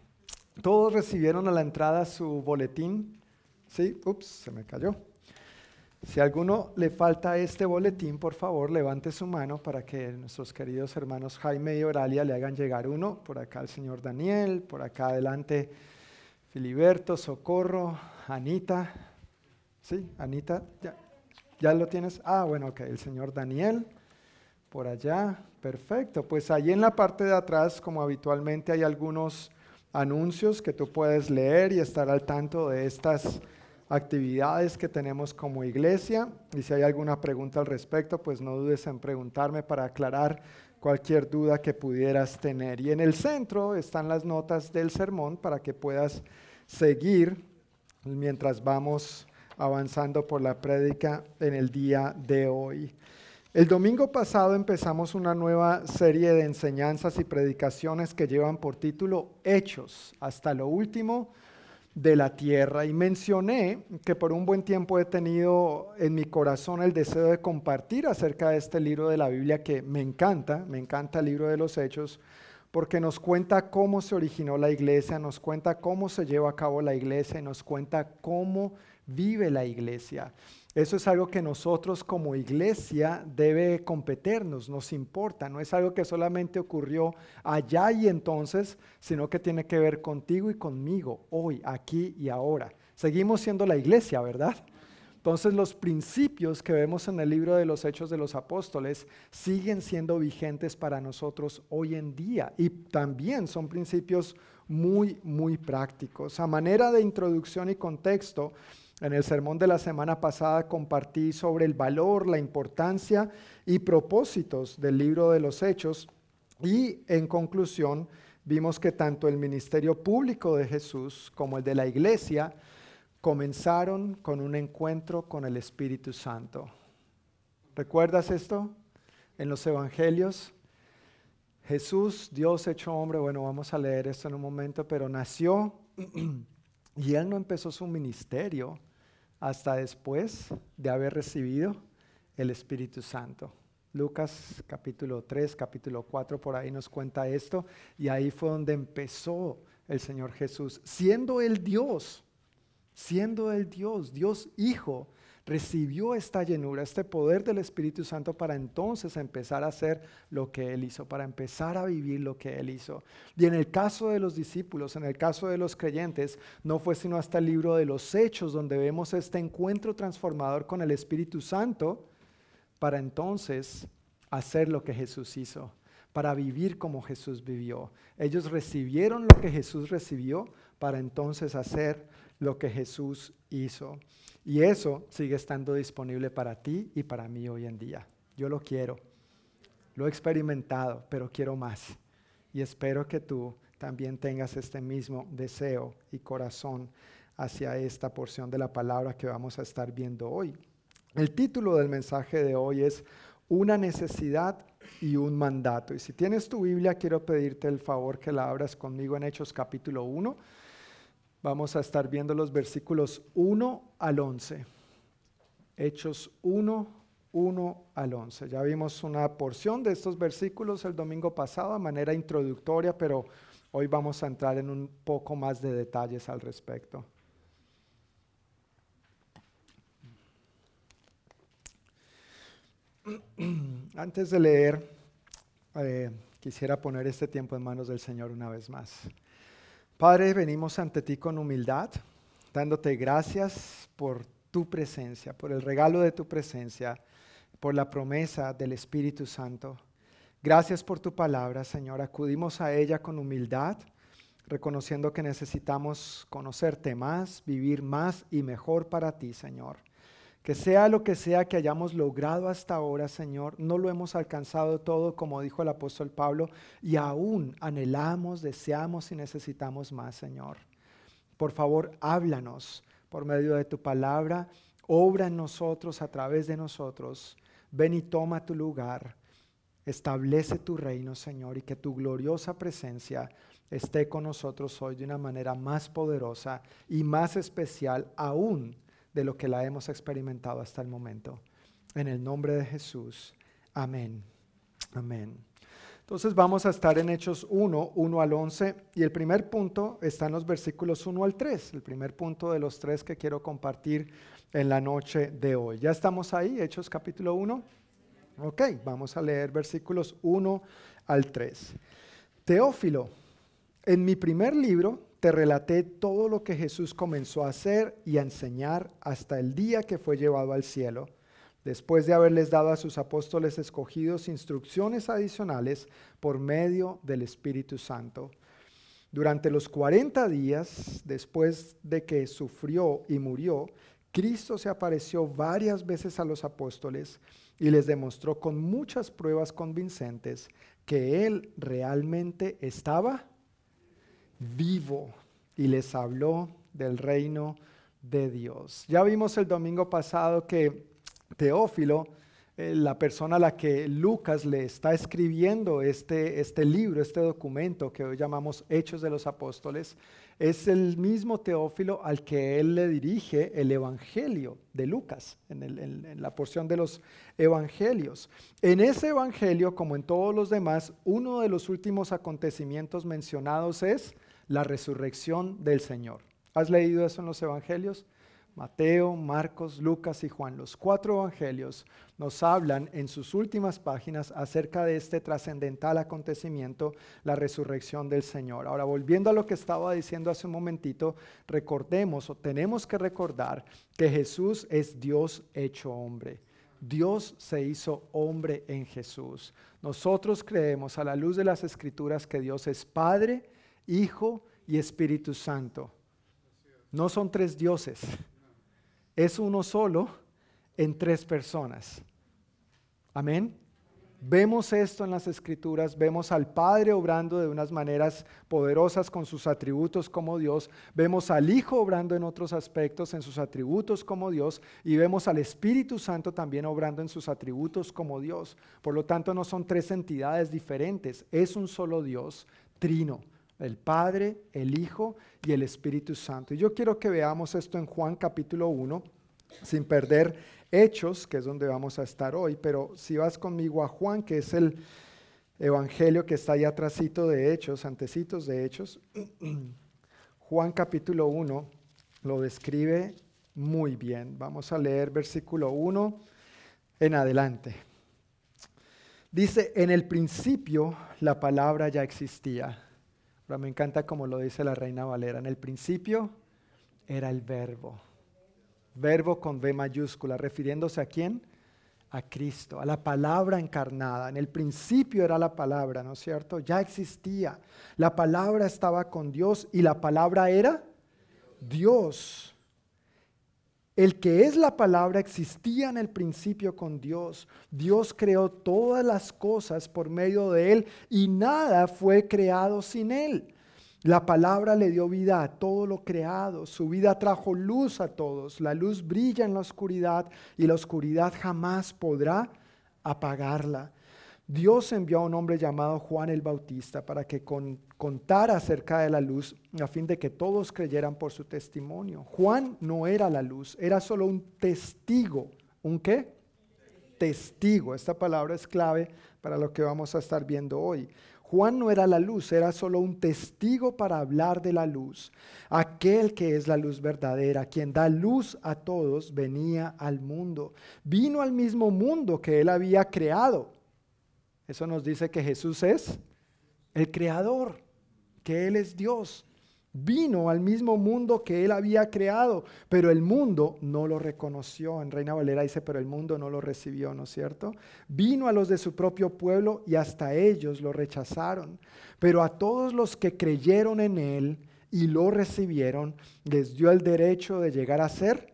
Todos recibieron a la entrada su boletín. Sí, ups, se me cayó. Si a alguno le falta este boletín, por favor, levante su mano para que nuestros queridos hermanos Jaime y Oralia le hagan llegar uno. Por acá el señor Daniel, por acá adelante Filiberto, Socorro, Anita. Sí, Anita, ya, ¿Ya lo tienes? Ah, bueno, ok, el señor Daniel, por allá, perfecto. Pues ahí en la parte de atrás, como habitualmente, hay algunos anuncios que tú puedes leer y estar al tanto de estas actividades que tenemos como iglesia. Y si hay alguna pregunta al respecto, pues no dudes en preguntarme para aclarar cualquier duda que pudieras tener. Y en el centro están las notas del sermón para que puedas seguir mientras vamos avanzando por la prédica en el día de hoy. El domingo pasado empezamos una nueva serie de enseñanzas y predicaciones que llevan por título Hechos hasta lo último de la tierra y mencioné que por un buen tiempo he tenido en mi corazón el deseo de compartir acerca de este libro de la Biblia que me encanta, me encanta el libro de los Hechos, porque nos cuenta cómo se originó la iglesia, nos cuenta cómo se lleva a cabo la iglesia y nos cuenta cómo vive la iglesia. Eso es algo que nosotros como iglesia debe competirnos, nos importa, no es algo que solamente ocurrió allá y entonces, sino que tiene que ver contigo y conmigo, hoy, aquí y ahora. Seguimos siendo la iglesia, ¿verdad? Entonces los principios que vemos en el libro de los Hechos de los Apóstoles siguen siendo vigentes para nosotros hoy en día y también son principios muy, muy prácticos. A manera de introducción y contexto, en el sermón de la semana pasada compartí sobre el valor, la importancia y propósitos del libro de los Hechos y en conclusión vimos que tanto el ministerio público de Jesús como el de la iglesia comenzaron con un encuentro con el Espíritu Santo. ¿Recuerdas esto? En los evangelios, Jesús, Dios hecho hombre, bueno, vamos a leer esto en un momento, pero nació y él no empezó su ministerio hasta después de haber recibido el Espíritu Santo. Lucas capítulo 3, capítulo 4, por ahí nos cuenta esto, y ahí fue donde empezó el Señor Jesús, siendo el Dios, siendo el Dios, Dios Hijo, recibió esta llenura, este poder del Espíritu Santo para entonces empezar a hacer lo que Él hizo, para empezar a vivir lo que Él hizo. Y en el caso de los discípulos, en el caso de los creyentes, no fue sino hasta el libro de los Hechos donde vemos este encuentro transformador con el Espíritu Santo para entonces hacer lo que Jesús hizo, para vivir como Jesús vivió. Ellos recibieron lo que Jesús recibió para entonces hacer lo que Jesús hizo. Y eso sigue estando disponible para ti y para mí hoy en día. Yo lo quiero. Lo he experimentado, pero quiero más. Y espero que tú también tengas este mismo deseo y corazón hacia esta porción de la palabra que vamos a estar viendo hoy. El título del mensaje de hoy es Una necesidad y un mandato. Y si tienes tu Biblia, quiero pedirte el favor que la abras conmigo en Hechos capítulo 1 Vamos a estar viendo los versículos 1 al 11. Hechos 1, 1 al 11. Ya vimos una porción de estos versículos el domingo pasado de manera introductoria, pero hoy vamos a entrar en un poco más de detalles al respecto. Antes de leer, eh, quisiera poner este tiempo en manos del Señor una vez más. Padre, venimos ante ti con humildad, dándote gracias por tu presencia, por el regalo de tu presencia, por la promesa del Espíritu Santo. Gracias por tu palabra, Señor. Acudimos a ella con humildad, reconociendo que necesitamos conocerte más, vivir más y mejor para ti, Señor. Que sea lo que sea que hayamos logrado hasta ahora, Señor, no lo hemos alcanzado todo, como dijo el apóstol Pablo, y aún anhelamos, deseamos y necesitamos más, Señor. Por favor, háblanos por medio de tu palabra, obra en nosotros, a través de nosotros. Ven y toma tu lugar. Establece tu reino, Señor, y que tu gloriosa presencia esté con nosotros hoy de una manera más poderosa y más especial aún de lo que la hemos experimentado hasta el momento. En el nombre de Jesús. Amén. Amén. Entonces vamos a estar en Hechos 1, 1 al 11 y el primer punto está en los versículos 1 al 3, el primer punto de los tres que quiero compartir en la noche de hoy. ¿Ya estamos ahí? Hechos capítulo 1. Ok, vamos a leer versículos 1 al 3. Teófilo, en mi primer libro te relaté todo lo que Jesús comenzó a hacer y a enseñar hasta el día que fue llevado al cielo, después de haberles dado a sus apóstoles escogidos instrucciones adicionales por medio del Espíritu Santo. Durante los 40 días después de que sufrió y murió, Cristo se apareció varias veces a los apóstoles y les demostró con muchas pruebas convincentes que Él realmente estaba vivo y les habló del reino de Dios. Ya vimos el domingo pasado que Teófilo, eh, la persona a la que Lucas le está escribiendo este, este libro, este documento que hoy llamamos Hechos de los Apóstoles, es el mismo Teófilo al que él le dirige el Evangelio de Lucas, en, en, la porción de los Evangelios. En ese Evangelio, como en todos los demás, uno de los últimos acontecimientos mencionados es la resurrección del Señor. ¿Has leído eso en los evangelios? Mateo, Marcos, Lucas y Juan, los cuatro evangelios nos hablan en sus últimas páginas acerca de este trascendental acontecimiento, la resurrección del Señor. Ahora, volviendo a lo que estaba diciendo hace un momentito, recordemos o tenemos que recordar que Jesús es Dios hecho hombre. Dios se hizo hombre en Jesús. Nosotros creemos a la luz de las escrituras que Dios es Padre, Hijo y Espíritu Santo. No son tres dioses, es uno solo en tres personas. Amén. Vemos esto en las escrituras, vemos al Padre obrando de unas maneras poderosas con sus atributos como Dios, vemos al Hijo obrando en otros aspectos en sus atributos como Dios y vemos al Espíritu Santo también obrando en sus atributos como Dios. Por lo tanto, no son tres entidades diferentes, es un solo Dios, trino el Padre, el Hijo y el Espíritu Santo. Y yo quiero que veamos esto en Juan capítulo 1, sin perder Hechos, que es donde vamos a estar hoy, pero si vas conmigo a Juan, que es el evangelio que está ahí atrásito de Hechos, antecitos de Hechos, Juan capítulo 1 lo describe Muy bien, vamos a leer versículo 1 en adelante. Dice, en el principio la palabra ya existía. Ahora me encanta como lo dice la reina Valera. En el principio era el verbo. Verbo con V mayúscula, refiriéndose a quién? A Cristo, a la palabra encarnada. En el principio era la palabra, ¿no es cierto? Ya existía. La palabra estaba con Dios y la palabra era Dios. El que es la palabra existía en el principio con Dios. Dios creó todas las cosas por medio de Él y nada fue creado sin Él. La palabra le dio vida a todo lo creado. Su vida trajo luz a todos. La luz brilla en la oscuridad y la oscuridad jamás podrá apagarla. Dios envió a un hombre llamado Juan el Bautista para que contara acerca de la luz a fin de que todos creyeran por su testimonio. Juan no era la luz, era solo un testigo. ¿Un qué? Testigo. Esta palabra es clave para lo que vamos a estar viendo hoy. Juan no era la luz, era solo un testigo para hablar de la luz. Aquel que es la luz verdadera, quien da luz a todos, venía al mundo. Vino al mismo mundo que él había creado eso nos dice que Jesús es el creador, que Él es Dios. Vino al mismo mundo que Él había creado, pero el mundo no lo reconoció. En Reina Valera dice, pero el mundo no lo recibió, ¿no es cierto? Vino a los de su propio pueblo y hasta ellos lo rechazaron. Pero a todos los que creyeron en Él y lo recibieron, les dio el derecho de llegar a ser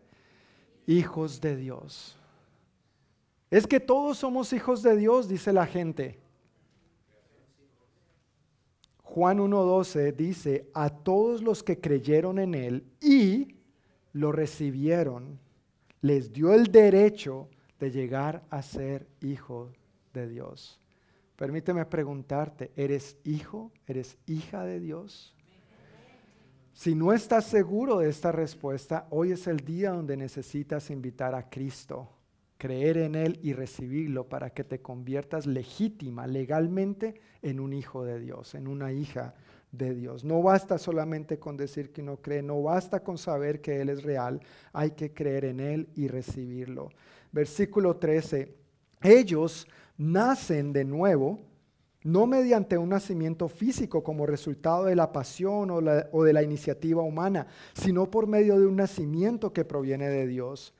hijos de Dios. Es que todos somos hijos de Dios, dice la gente. Juan 1.12 dice, a todos los que creyeron en Él y lo recibieron, les dio el derecho de llegar a ser hijo de Dios. Permíteme preguntarte, ¿eres hijo? ¿Eres hija de Dios? Si no estás seguro de esta respuesta, hoy es el día donde necesitas invitar a Cristo creer en Él y recibirlo para que te conviertas legítima, legalmente, en un hijo de Dios, en una hija de Dios. No basta solamente con decir que uno cree, no basta con saber que Él es real, hay que creer en Él y recibirlo. Versículo 13, ellos nacen de nuevo, no mediante un nacimiento físico como resultado de la pasión o, o de la iniciativa humana, sino por medio de un nacimiento que proviene de Dios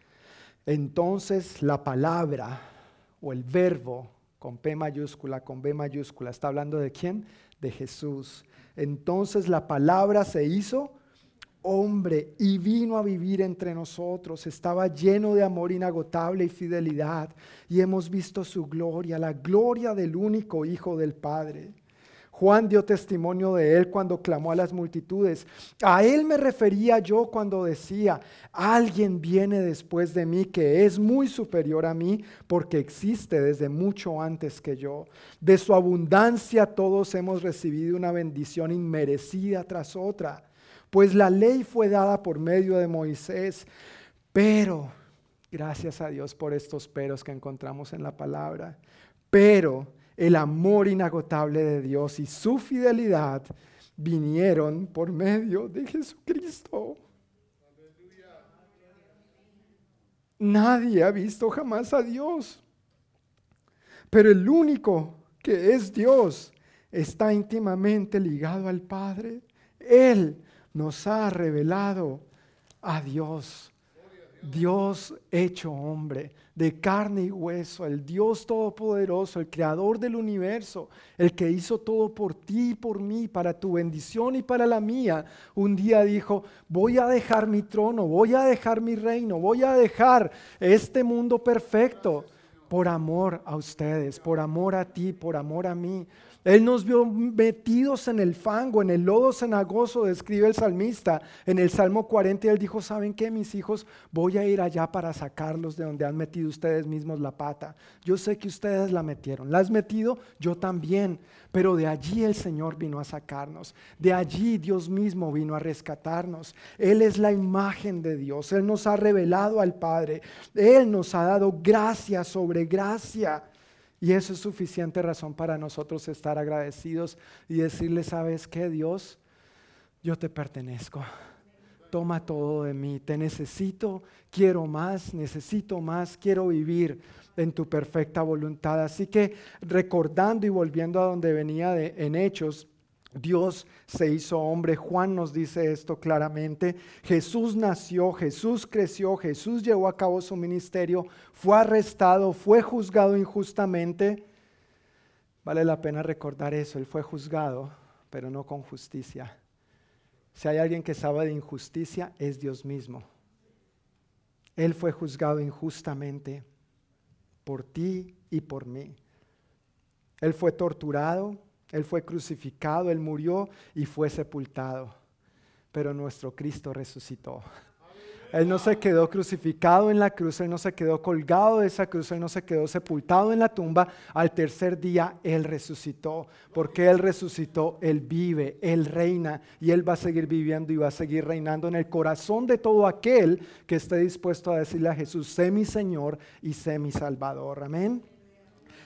entonces la palabra o el verbo con P mayúscula, con B mayúscula, está hablando de quién? De Jesús. Entonces la palabra se hizo hombre y vino a vivir entre nosotros. Estaba lleno de amor inagotable y fidelidad. Y hemos visto su gloria, la gloria del único Hijo del Padre. Juan dio testimonio de él cuando clamó a las multitudes. A él me refería yo cuando decía, alguien viene después de mí que es muy superior a mí porque existe desde mucho antes que yo. De su abundancia todos hemos recibido una bendición inmerecida tras otra, pues la ley fue dada por medio de Moisés, pero, gracias a Dios por estos peros que encontramos en la palabra, pero el amor inagotable de Dios y su fidelidad vinieron por medio de Jesucristo. Nadie ha visto jamás a Dios, pero el único que es Dios está íntimamente ligado al Padre. Él nos ha revelado a Dios, Dios hecho hombre de carne y hueso, el Dios Todopoderoso, el Creador del universo, el que hizo todo por ti y por mí, para tu bendición y para la mía, un día dijo, voy a dejar mi trono, voy a dejar mi reino, voy a dejar este mundo perfecto por amor a ustedes, por amor a ti, por amor a mí. Él nos vio metidos en el fango, en el lodo cenagoso, describe el salmista. En el Salmo 40 él dijo, ¿saben qué, mis hijos? Voy a ir allá para sacarlos de donde han metido ustedes mismos la pata. Yo sé que ustedes la metieron. ¿La has metido? Yo también. Pero de allí el Señor vino a sacarnos. De allí Dios mismo vino a rescatarnos. Él es la imagen de Dios. Él nos ha revelado al Padre. Él nos ha dado gracia sobre gracia. Y eso es suficiente razón para nosotros estar agradecidos y decirle, ¿sabes qué, Dios? Yo te pertenezco. toma todo de mí. Te necesito, quiero más, necesito más, quiero vivir en tu perfecta voluntad. Así que recordando y volviendo a donde venía en Hechos, Dios se hizo hombre. Juan nos dice esto claramente. Jesús nació, Jesús creció, Jesús llevó a cabo su ministerio, fue arrestado, fue juzgado injustamente. Vale la pena recordar eso. Él fue juzgado, pero no con justicia. Si hay alguien que sabe de injusticia, es Dios mismo. Él fue juzgado injustamente por ti y por mí. Él fue torturado, él fue crucificado, Él murió y fue sepultado. Pero nuestro Cristo resucitó. Él no se quedó crucificado en la cruz, Él no se quedó colgado de esa cruz, Él no se quedó sepultado en la tumba. Al tercer día Él resucitó. Porque Él resucitó, Él vive, Él reina y Él va a seguir viviendo y va a seguir reinando en el corazón de todo aquel que esté dispuesto a decirle a Jesús, sé mi Señor y sé mi Salvador. Amén.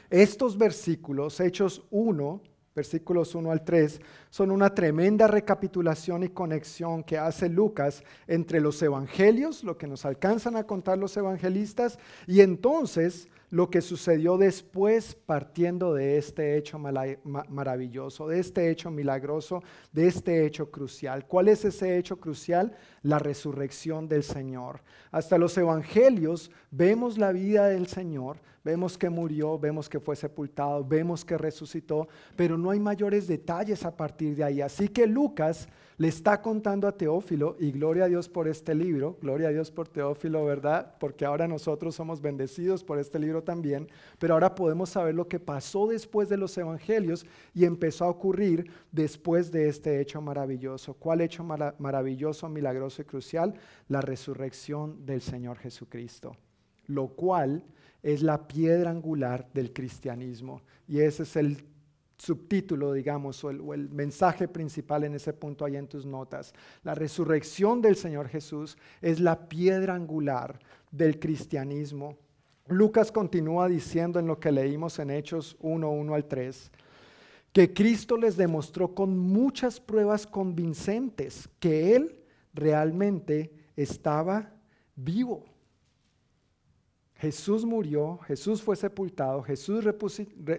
Estos versículos, Hechos 1, versículos 1 al 3, son una tremenda recapitulación y conexión que hace Lucas entre los evangelios, lo que nos alcanzan a contar los evangelistas, y entonces lo que sucedió después partiendo de este hecho maravilloso, de este hecho milagroso, de este hecho crucial. ¿Cuál es ese hecho crucial? La resurrección del Señor. Hasta los evangelios vemos la vida del Señor, vemos que murió, vemos que fue sepultado, vemos que resucitó, pero no hay mayores detalles a partir de ahí. Así que Lucas le está contando a Teófilo, y gloria a Dios por este libro, gloria a Dios por Teófilo, ¿verdad? Porque ahora nosotros somos bendecidos por este libro también, pero ahora podemos saber lo que pasó después de los evangelios y empezó a ocurrir después de este hecho maravilloso. ¿Cuál hecho maravilloso, milagroso y crucial? La resurrección del Señor Jesucristo, lo cual es la piedra angular del cristianismo. Y ese es el subtítulo, digamos, o el, mensaje principal en ese punto ahí en tus notas. La resurrección del Señor Jesús es la piedra angular del cristianismo. Lucas continúa diciendo en lo que leímos en Hechos 1, 1 al 3, que Cristo les demostró con muchas pruebas convincentes que Él realmente estaba vivo. Jesús murió, Jesús fue sepultado, Jesús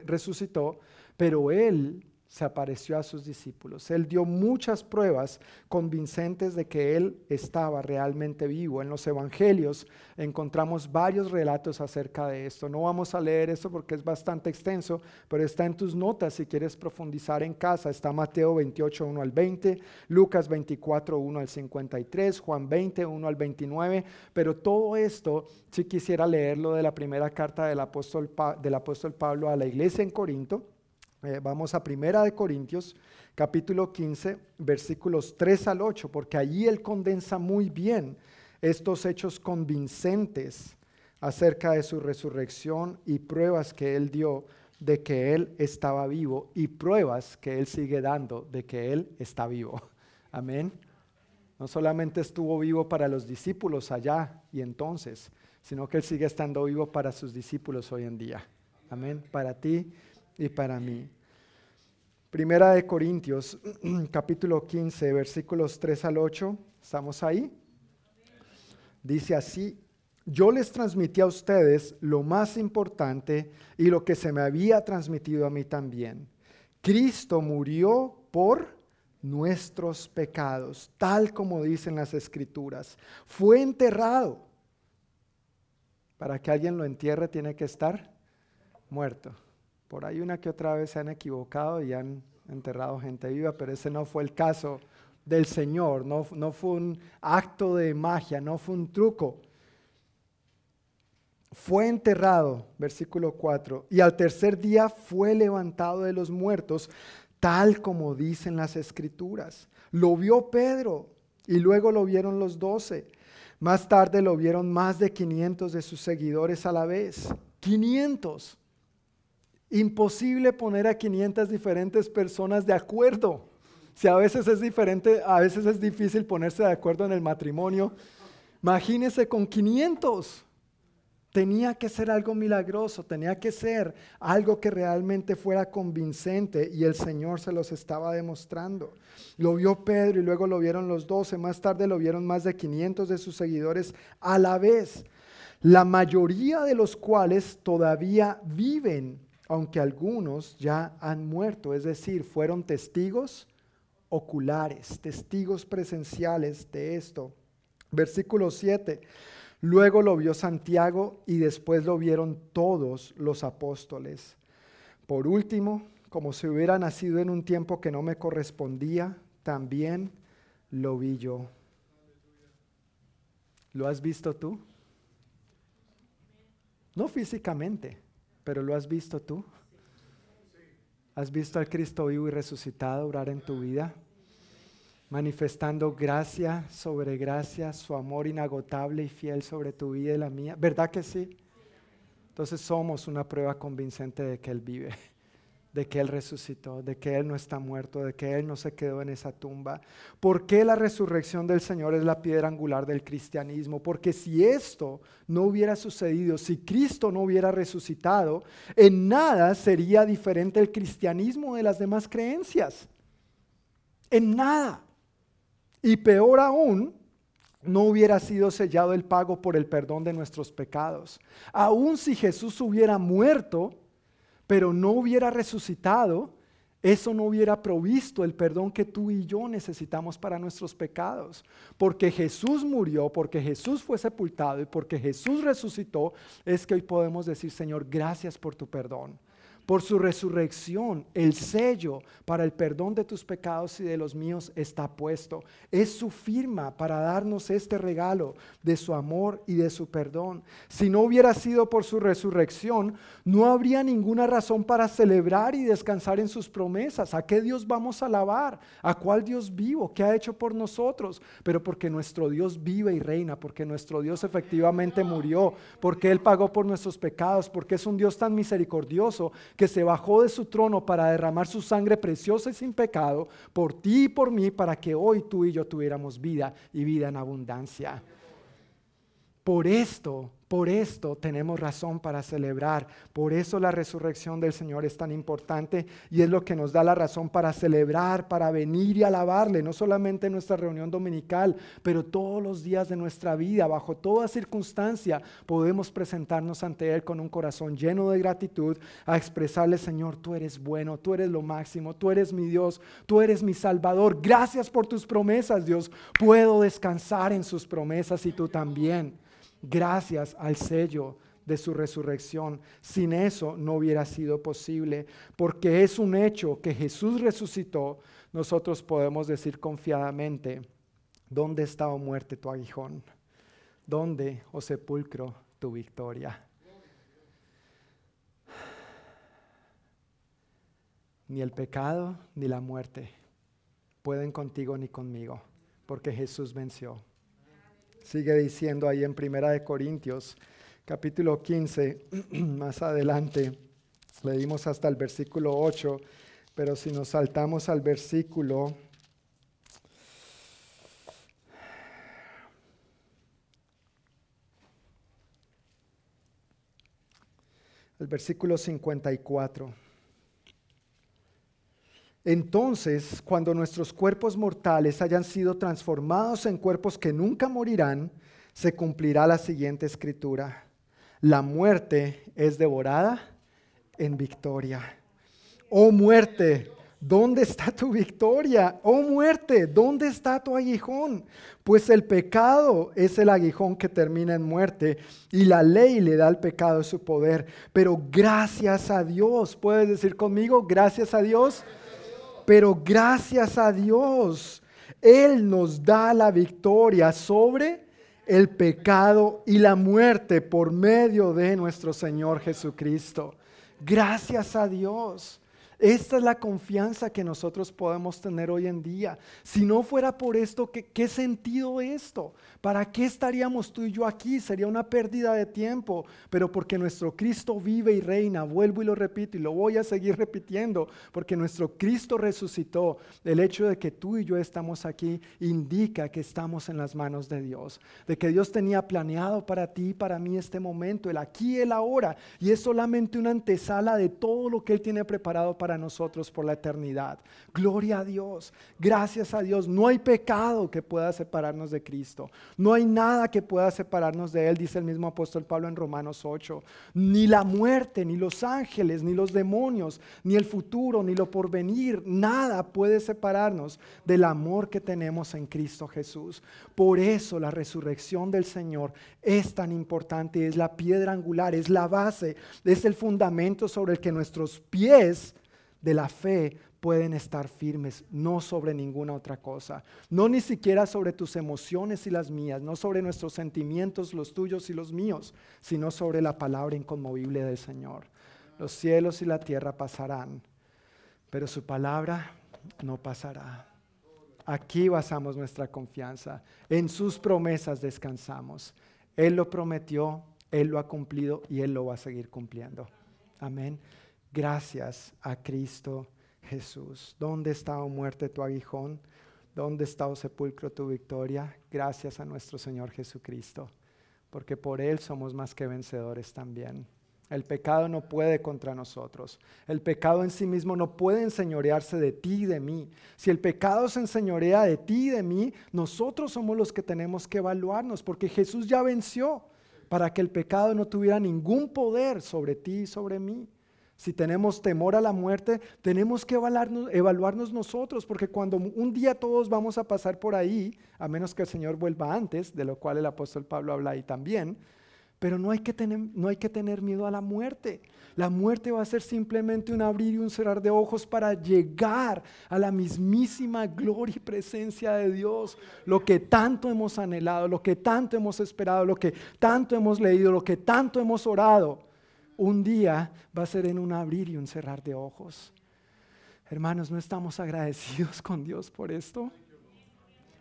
resucitó, pero Él se apareció a sus discípulos. Él dio muchas pruebas convincentes de que Él estaba realmente vivo. En los evangelios encontramos varios relatos acerca de esto. No vamos a leer esto porque es bastante extenso, pero está en tus notas si quieres profundizar en casa. Está Mateo 28, 1 al 20, Lucas 24, 1 al 53, Juan 20, 1 al 29. Pero todo esto, si quisiera leerlo de la primera carta del apóstol, del apóstol Pablo a la iglesia en Corinto eh, vamos a Primera de Corintios, capítulo 15, versículos 3 al 8, porque allí él condensa muy bien estos hechos convincentes acerca de su resurrección y pruebas que él dio de que él estaba vivo y pruebas que él sigue dando de que él está vivo. Amén. No solamente estuvo vivo para los discípulos allá y entonces, sino que él sigue estando vivo para sus discípulos hoy en día. Amén. Para ti y para mí. Primera de Corintios, capítulo 15, versículos 3 al 8. ¿Estamos ahí? Dice así, yo les transmití a ustedes lo más importante y lo que se me había transmitido a mí también. Cristo murió por nuestros pecados, tal como dicen las escrituras. Fue enterrado. Para que alguien lo entierre tiene que estar muerto. Por ahí una que otra vez se han equivocado y han enterrado gente viva, pero ese no fue el caso del Señor, no, no fue un acto de magia, no fue un truco. Fue enterrado, versículo 4, y al tercer día fue levantado de los muertos, tal como dicen las escrituras. Lo vio Pedro y luego lo vieron los doce. Más tarde lo vieron más de 500 de sus seguidores a la vez. 500. Imposible poner a 500 diferentes personas de acuerdo. Si a veces es diferente, a veces es difícil ponerse de acuerdo en el matrimonio. Imagínese con 500. Tenía que ser algo milagroso, tenía que ser algo que realmente fuera convincente y el Señor se los estaba demostrando. Lo vio Pedro y luego lo vieron los doce, más tarde lo vieron más de 500 de sus seguidores a la vez, la mayoría de los cuales todavía viven, aunque algunos ya han muerto, es decir, fueron testigos oculares, testigos presenciales de esto. Versículo 7. Luego lo vio Santiago y después lo vieron todos los apóstoles. Por último, como si hubiera nacido en un tiempo que no me correspondía, también lo vi yo. ¿Lo has visto tú? No físicamente, pero lo has visto tú. ¿Has visto al Cristo vivo y resucitado orar en tu vida? manifestando gracia sobre gracia, su amor inagotable y fiel sobre tu vida y la mía. ¿Verdad que sí? Entonces somos una prueba convincente de que Él vive, de que Él resucitó, de que Él no está muerto, de que Él no se quedó en esa tumba. ¿Por qué la resurrección del Señor es la piedra angular del cristianismo? Porque si esto no hubiera sucedido, si Cristo no hubiera resucitado, en nada sería diferente el cristianismo de las demás creencias. En nada. Y peor aún, no hubiera sido sellado el pago por el perdón de nuestros pecados. Aún si Jesús hubiera muerto, pero no hubiera resucitado, eso no hubiera provisto el perdón que tú y yo necesitamos para nuestros pecados. Porque Jesús murió, porque Jesús fue sepultado y porque Jesús resucitó, es que hoy podemos decir, Señor, gracias por tu perdón por su resurrección, el sello para el perdón de tus pecados y de los míos está puesto. Es su firma para darnos este regalo de su amor y de su perdón. Si no hubiera sido por su resurrección, no habría ninguna razón para celebrar y descansar en sus promesas. ¿A qué Dios vamos a alabar? ¿A cuál Dios vivo? ¿Qué ha hecho por nosotros? Pero porque nuestro Dios vive y reina, porque nuestro Dios efectivamente murió, porque Él pagó por nuestros pecados, porque es un Dios tan misericordioso que se bajó de su trono para derramar su sangre preciosa y sin pecado por ti y por mí, para que hoy tú y yo tuviéramos vida y vida en abundancia. Por esto por esto tenemos razón para celebrar. Por eso la resurrección del Señor es tan importante y es lo que nos da la razón para celebrar, para venir y alabarle, no solamente en nuestra reunión dominical, pero todos los días de nuestra vida, bajo toda circunstancia, podemos presentarnos ante Él con un corazón lleno de gratitud, a expresarle, Señor, tú eres bueno, tú eres lo máximo, tú eres mi Dios, tú eres mi Salvador. Gracias por tus promesas, Dios. Puedo descansar en sus promesas y tú también gracias al sello de su resurrección. Sin eso no hubiera sido posible, porque es un hecho que Jesús resucitó. Nosotros podemos decir confiadamente, ¿dónde está, o oh muerte, tu aguijón? ¿Dónde, o oh sepulcro, tu victoria? Ni el pecado ni la muerte pueden contigo ni conmigo, porque Jesús venció. Sigue diciendo ahí en Primera de Corintios, capítulo 15, más adelante, leímos hasta el versículo 8, pero si nos saltamos al versículo el versículo 54. Entonces, cuando nuestros cuerpos mortales hayan sido transformados en cuerpos que nunca morirán, se cumplirá la siguiente escritura. La muerte es devorada en victoria. Oh muerte, ¿dónde está tu victoria? Oh muerte, ¿dónde está tu aguijón? Pues el pecado es el aguijón que termina en muerte y la ley le da al pecado su poder. Pero gracias a Dios, puedes decir conmigo, gracias a Dios pero gracias a Dios, Él nos da la victoria sobre el pecado y la muerte por medio de nuestro Señor Jesucristo. Gracias a Dios. Esta es la confianza que nosotros podemos tener hoy en día. Si no fuera por esto, ¿qué, qué sentido esto? ¿Para qué estaríamos tú y yo aquí? Sería una pérdida de tiempo, pero porque nuestro Cristo vive y reina, vuelvo y lo repito y lo voy a seguir repitiendo, porque nuestro Cristo resucitó. El hecho de que tú y yo estamos aquí indica que estamos en las manos de Dios, de que Dios tenía planeado para ti y para mí este momento, el aquí el ahora, y es solamente una antesala de todo lo que Él tiene preparado para nosotros por la eternidad. Gloria a Dios, gracias a Dios. No hay pecado que pueda separarnos de Cristo. No hay nada que pueda separarnos de Él, dice el mismo apóstol Pablo en Romanos 8. Ni la muerte, ni los ángeles, ni los demonios, ni el futuro, ni lo porvenir, nada puede separarnos del amor que tenemos en Cristo Jesús. Por eso la resurrección del Señor es tan importante, es la piedra angular, es la base, es el fundamento sobre el que nuestros pies de la fe pueden estar firmes, no sobre ninguna otra cosa, no ni siquiera sobre tus emociones y las mías, no sobre nuestros sentimientos, los tuyos y los míos, sino sobre la palabra inconmovible del Señor. Los cielos y la tierra pasarán, pero su palabra no pasará. Aquí basamos nuestra confianza, en sus promesas descansamos. Él lo prometió, Él lo ha cumplido y Él lo va a seguir cumpliendo. Amén. Gracias a Cristo Jesús. ¿Dónde está, oh muerte, tu aguijón? ¿Dónde está, oh sepulcro, tu victoria? Gracias a nuestro Señor Jesucristo, porque por Él somos más que vencedores también. El pecado no puede contra nosotros. El pecado en sí mismo no puede enseñorearse de ti y de mí. Si el pecado se enseñorea de ti y de mí, nosotros somos los que tenemos que evaluarnos, porque Jesús ya venció para que el pecado no tuviera ningún poder sobre ti y sobre mí. Si tenemos temor a la muerte, tenemos que evaluarnos, nosotros, porque cuando un día todos vamos a pasar por ahí, a menos que el Señor vuelva antes, de lo cual el apóstol Pablo habla ahí también, pero no hay, que tener, no hay que tener miedo a la muerte. La muerte va a ser simplemente un abrir y un cerrar de ojos para llegar a la mismísima gloria y presencia de Dios. Lo que tanto hemos anhelado, lo que tanto hemos esperado, lo que tanto hemos leído, lo que tanto hemos orado un día va a ser en un abrir y un cerrar de ojos. Hermanos, ¿no estamos agradecidos con Dios por esto?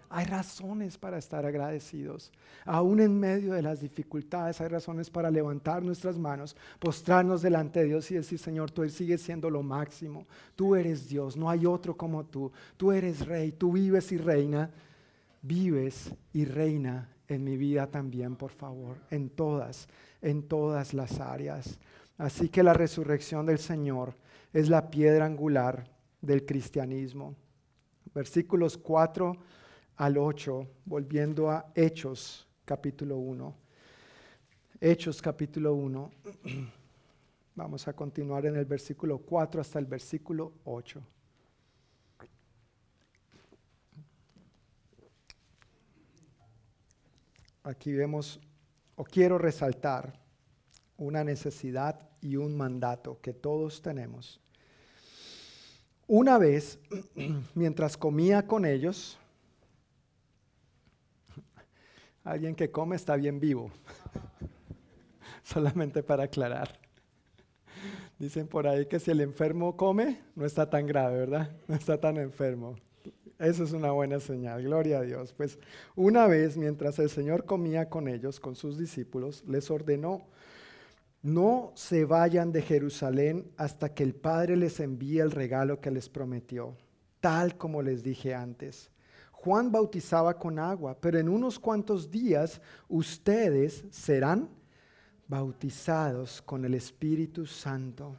Hay razones para estar agradecidos. Aún en medio de las dificultades hay razones para levantar nuestras manos, postrarnos delante de Dios y decir, Señor, tú sigues siendo lo máximo. Tú eres Dios, no hay otro como tú. Tú eres rey, tú vives y reina. Vives y reina en mi vida también, por favor, en todas, en todas las áreas. Así que la resurrección del Señor es la piedra angular del cristianismo. Versículos 4 al 8, volviendo a Hechos capítulo 1. Hechos capítulo 1. Vamos a continuar en el versículo 4 hasta el versículo 8. Aquí vemos, o quiero resaltar, una necesidad y un mandato que todos tenemos. Una vez, mientras comía con ellos, alguien que come está bien vivo, solamente para aclarar. Dicen por ahí que si el enfermo come, no está tan grave, ¿verdad? No está tan enfermo. Eso es una buena señal, gloria a Dios. Pues una vez, mientras el Señor comía con ellos, con sus discípulos, les ordenó no se vayan de Jerusalén hasta que el Padre les envíe el regalo que les prometió, tal como les dije antes. Juan bautizaba con agua, pero en unos cuantos días ustedes serán bautizados con el Espíritu Santo.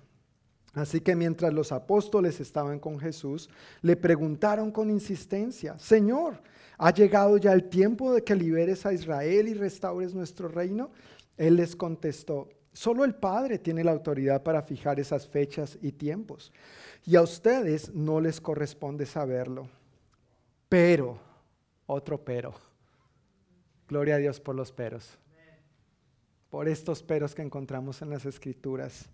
Así que mientras los apóstoles estaban con Jesús, le preguntaron con insistencia, Señor, ¿ha llegado ya el tiempo de que liberes a Israel y restaures nuestro reino? Él les contestó, Solo el Padre tiene la autoridad para fijar esas fechas y tiempos. Y a ustedes no les corresponde saberlo. Pero, otro pero. Gloria a Dios por los peros. Por estos peros que encontramos en las escrituras.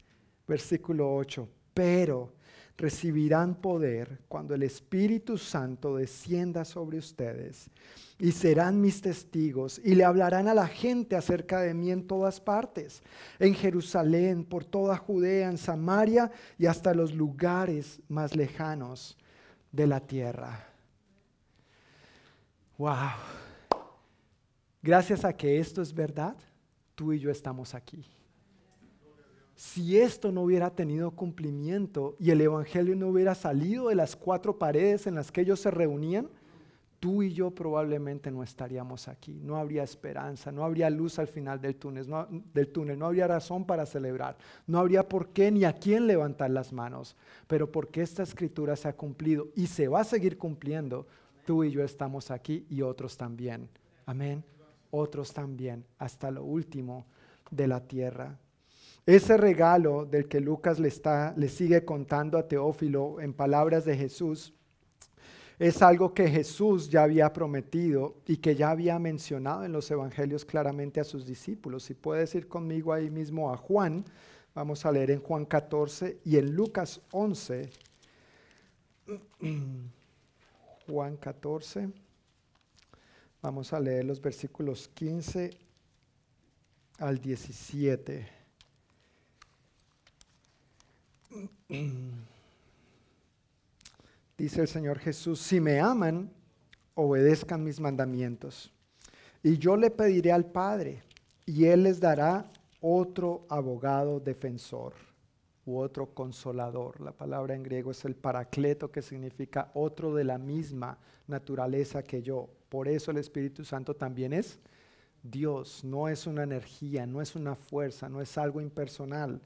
Versículo 8. Pero recibirán poder cuando el Espíritu Santo descienda sobre ustedes y serán mis testigos y le hablarán a la gente acerca de mí en todas partes, en Jerusalén, por toda Judea, en Samaria y hasta los lugares más lejanos de la tierra. Wow. Gracias a que esto es verdad, tú y yo estamos aquí. Si esto no hubiera tenido cumplimiento y el Evangelio no hubiera salido de las cuatro paredes en las que ellos se reunían, tú y yo probablemente no estaríamos aquí. No habría esperanza, no habría luz al final del túnel, no, habría razón para celebrar, no habría por qué ni a quién levantar las manos. Pero porque esta escritura se ha cumplido y se va a seguir cumpliendo, tú y yo estamos aquí y otros también. Amén. Otros también, hasta lo último de la tierra. Ese regalo del que Lucas le, está, le sigue contando a Teófilo en palabras de Jesús es algo que Jesús ya había prometido y que ya había mencionado en los evangelios claramente a sus discípulos. Si puedes ir conmigo ahí mismo a Juan, vamos a leer en Juan 14 y en Lucas 11. Juan 14. Vamos a leer los versículos 15 al 17. Dice el Señor Jesús, si me aman, obedezcan mis mandamientos. Y yo le pediré al Padre, y Él les dará otro abogado defensor u otro consolador. La palabra en griego es el paracleto, que significa otro de la misma naturaleza que yo. Por eso el Espíritu Santo también es Dios, no es una energía, no es una fuerza, no es algo impersonal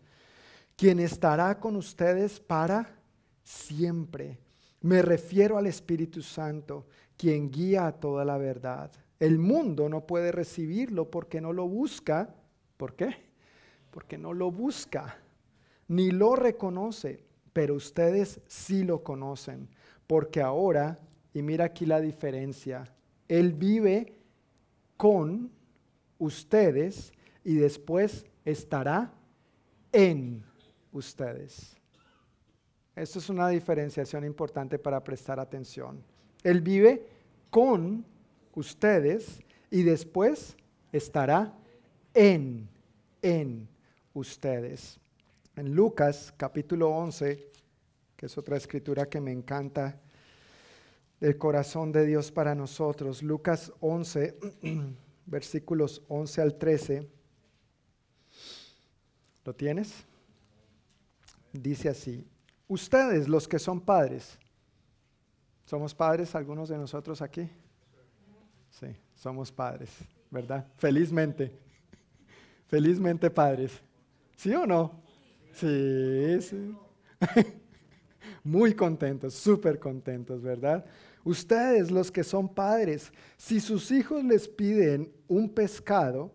quien estará con ustedes para siempre. Me refiero al Espíritu Santo, quien guía a toda la verdad. El mundo no puede recibirlo porque no lo busca. ¿Por qué? Porque no lo busca, ni lo reconoce, pero ustedes sí lo conocen, porque ahora, y mira aquí la diferencia, Él vive con ustedes y después estará en ustedes. Esto es una diferenciación importante para prestar atención. Él vive con ustedes y después estará en, en ustedes. En Lucas capítulo 11, que es otra escritura que me encanta, del corazón de Dios para nosotros, Lucas 11, versículos 11 al 13. ¿Lo tienes? Dice así, ustedes los que son padres, ¿somos padres algunos de nosotros aquí? Sí, somos padres, ¿verdad? Felizmente, felizmente padres. ¿Sí o no? Sí, sí. Muy contentos, súper contentos, ¿verdad? Ustedes los que son padres, si sus hijos les piden un pescado,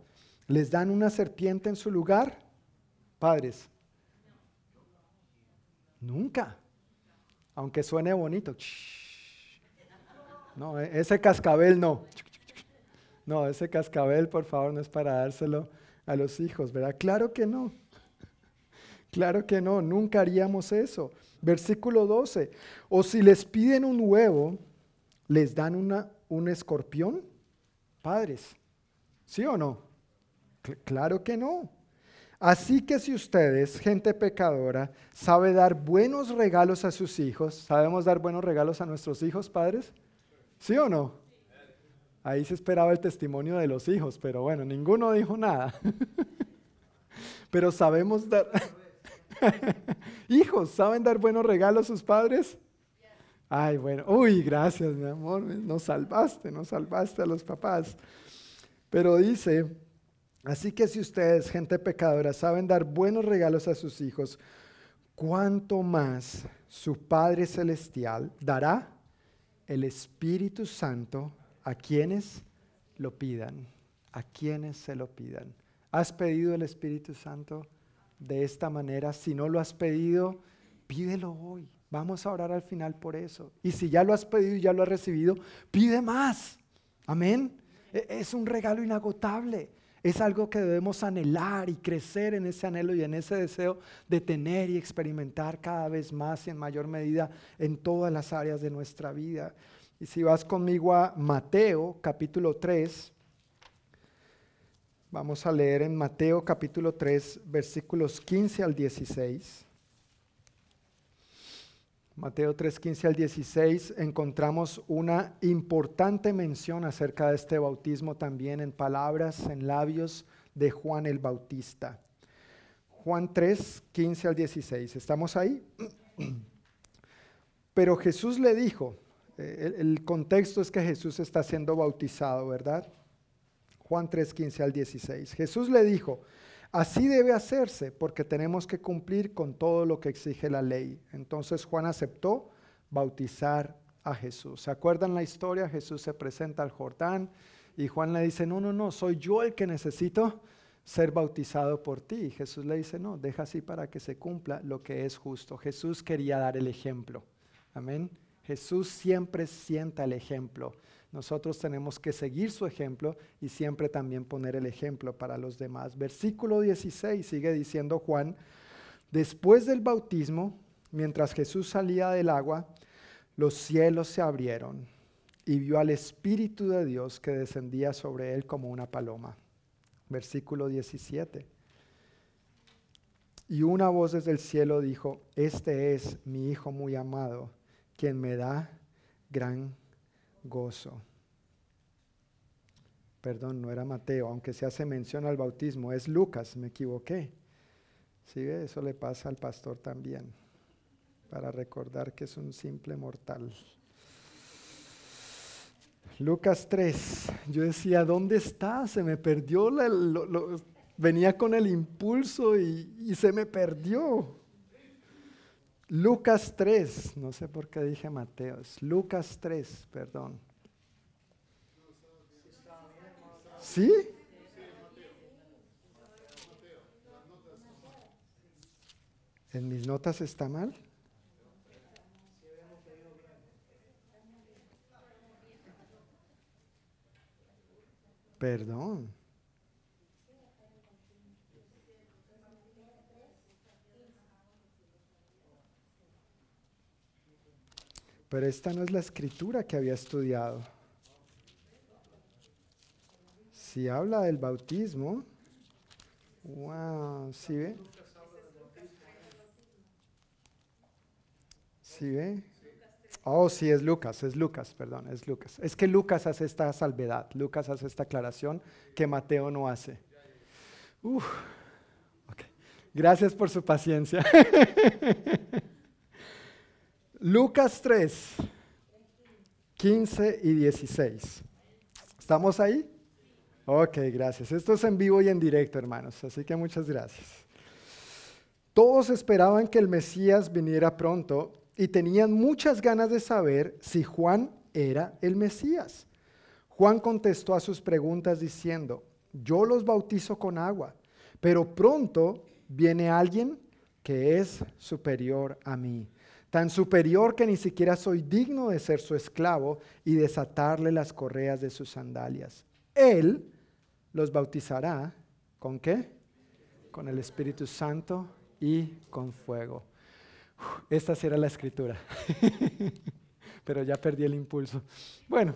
¿les dan una serpiente en su lugar? Padres, Nunca. Aunque suene bonito. No, e-, ese cascabel no. No, ese cascabel, por favor, no es para dárselo a los hijos, ¿verdad? Claro que no. Claro que no, nunca haríamos eso. Versículo 12. O si les piden un huevo, ¿les dan una, un escorpión? Padres, ¿sí o no? claro que no. Así que si ustedes, gente pecadora, sabe dar buenos regalos a sus hijos, ¿sabemos dar buenos regalos a nuestros hijos, padres? ¿Sí o no? Ahí se esperaba el testimonio de los hijos, pero bueno, ninguno dijo nada. pero sabemos dar... hijos, ¿saben dar buenos regalos a sus padres? Ay, bueno, uy, gracias, mi amor, nos salvaste, nos salvaste a los papás. Pero dice, Así que si ustedes, gente pecadora, saben dar buenos regalos a sus hijos, ¿cuánto más su Padre Celestial dará el Espíritu Santo a quienes lo pidan? A quienes se lo pidan. ¿Has pedido el Espíritu Santo de esta manera? Si no lo has pedido, pídelo hoy. Vamos a orar al final por eso. Y si ya lo has pedido y ya lo has recibido, pide más. Amén. E-, es un regalo inagotable es algo que debemos anhelar y crecer en ese anhelo y en ese deseo de tener y experimentar cada vez más y en mayor medida en todas las áreas de nuestra vida. Y si vas conmigo a Mateo capítulo 3, vamos a leer en Mateo capítulo 3 versículos 15 al 16. Mateo 3, 15 al 16 encontramos una importante mención acerca de este bautismo también en palabras, en labios de Juan el Bautista. Juan 3, 15 al 16. ¿Estamos ahí? Pero Jesús le dijo, eh, el, el contexto es que Jesús está siendo bautizado, ¿verdad? Juan 3, 15 al 16. Jesús le dijo, Así debe hacerse porque tenemos que cumplir con todo lo que exige la ley. Entonces Juan aceptó bautizar a Jesús. ¿Se acuerdan la historia? Jesús se presenta al Jordán y Juan le dice, no, no, no, soy yo el que necesito ser bautizado por ti. Y Jesús le dice, no, deja así para que se cumpla lo que es justo. Jesús quería dar el ejemplo. Amén. Jesús siempre sienta el ejemplo. Nosotros tenemos que seguir su ejemplo y siempre también poner el ejemplo para los demás. Versículo 16 sigue diciendo Juan, después del bautismo, mientras Jesús salía del agua, los cielos se abrieron y vio al Espíritu de Dios que descendía sobre él como una paloma. Versículo 17. Y una voz desde el cielo dijo, este es mi Hijo muy amado, quien me da gran gozo. Perdón, no era Mateo, aunque se hace mención al bautismo, es Lucas, me equivoqué. ¿Sí Eso le pasa al pastor también, para recordar que es un simple mortal. Lucas 3, yo decía, ¿dónde está? Se me perdió, venía con el impulso y, y se me perdió. Lucas 3, no sé por qué dije Mateos, Lucas 3, perdón. ¿Sí? ¿En mis notas está mal? Perdón. Pero esta no es la escritura que había estudiado. Si habla del bautismo, wow, ¿sí ve? ¿Sí ve? Oh, sí, es Lucas, es Lucas, perdón, es Lucas. Es que Lucas hace esta salvedad, Lucas hace esta aclaración que Mateo no hace. Uf, okay. Gracias por su paciencia. Lucas 3, 15 y 16. ¿Estamos ahí? Ok, gracias. Esto es en vivo y en directo, hermanos, así que muchas gracias. Todos esperaban que el Mesías viniera pronto y tenían muchas ganas de saber si Juan era el Mesías. Juan contestó a sus preguntas diciendo, yo los bautizo con agua, pero pronto viene alguien que es superior a mí tan superior que ni siquiera soy digno de ser su esclavo y desatarle las correas de sus sandalias. Él los bautizará con qué? Con el Espíritu Santo y con fuego. Esta será la escritura, pero ya perdí el impulso. Bueno,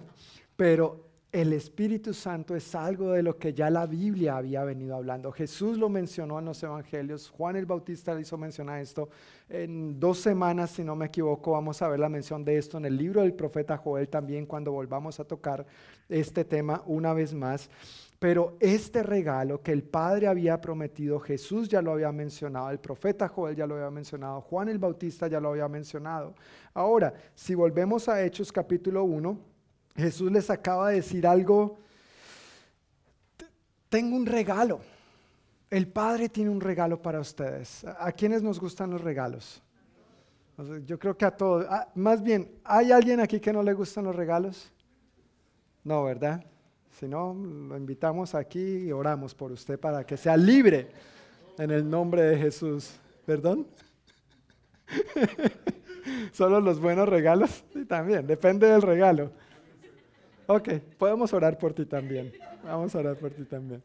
pero el Espíritu Santo es algo de lo que ya la Biblia había venido hablando. Jesús lo mencionó en los Evangelios, Juan el Bautista le hizo mencionar esto. En dos semanas, si no me equivoco, vamos a ver la mención de esto en el libro del profeta Joel también cuando volvamos a tocar este tema una vez más. Pero este regalo que el Padre había prometido, Jesús ya lo había mencionado, el profeta Joel ya lo había mencionado, Juan el Bautista ya lo había mencionado. Ahora, si volvemos a Hechos capítulo 1, Jesús les acaba de decir algo, tengo un regalo. El Padre tiene un regalo para ustedes. ¿A quiénes nos gustan los regalos? Yo creo que a todos. Ah, más bien, ¿hay alguien aquí que no le gustan los regalos? No, ¿verdad? Si no, lo invitamos aquí y oramos por usted para que sea libre en el nombre de Jesús. ¿Perdón? ¿Solo los buenos regalos? Sí, también, depende del regalo. Ok, podemos orar por ti también. Vamos a orar por ti también.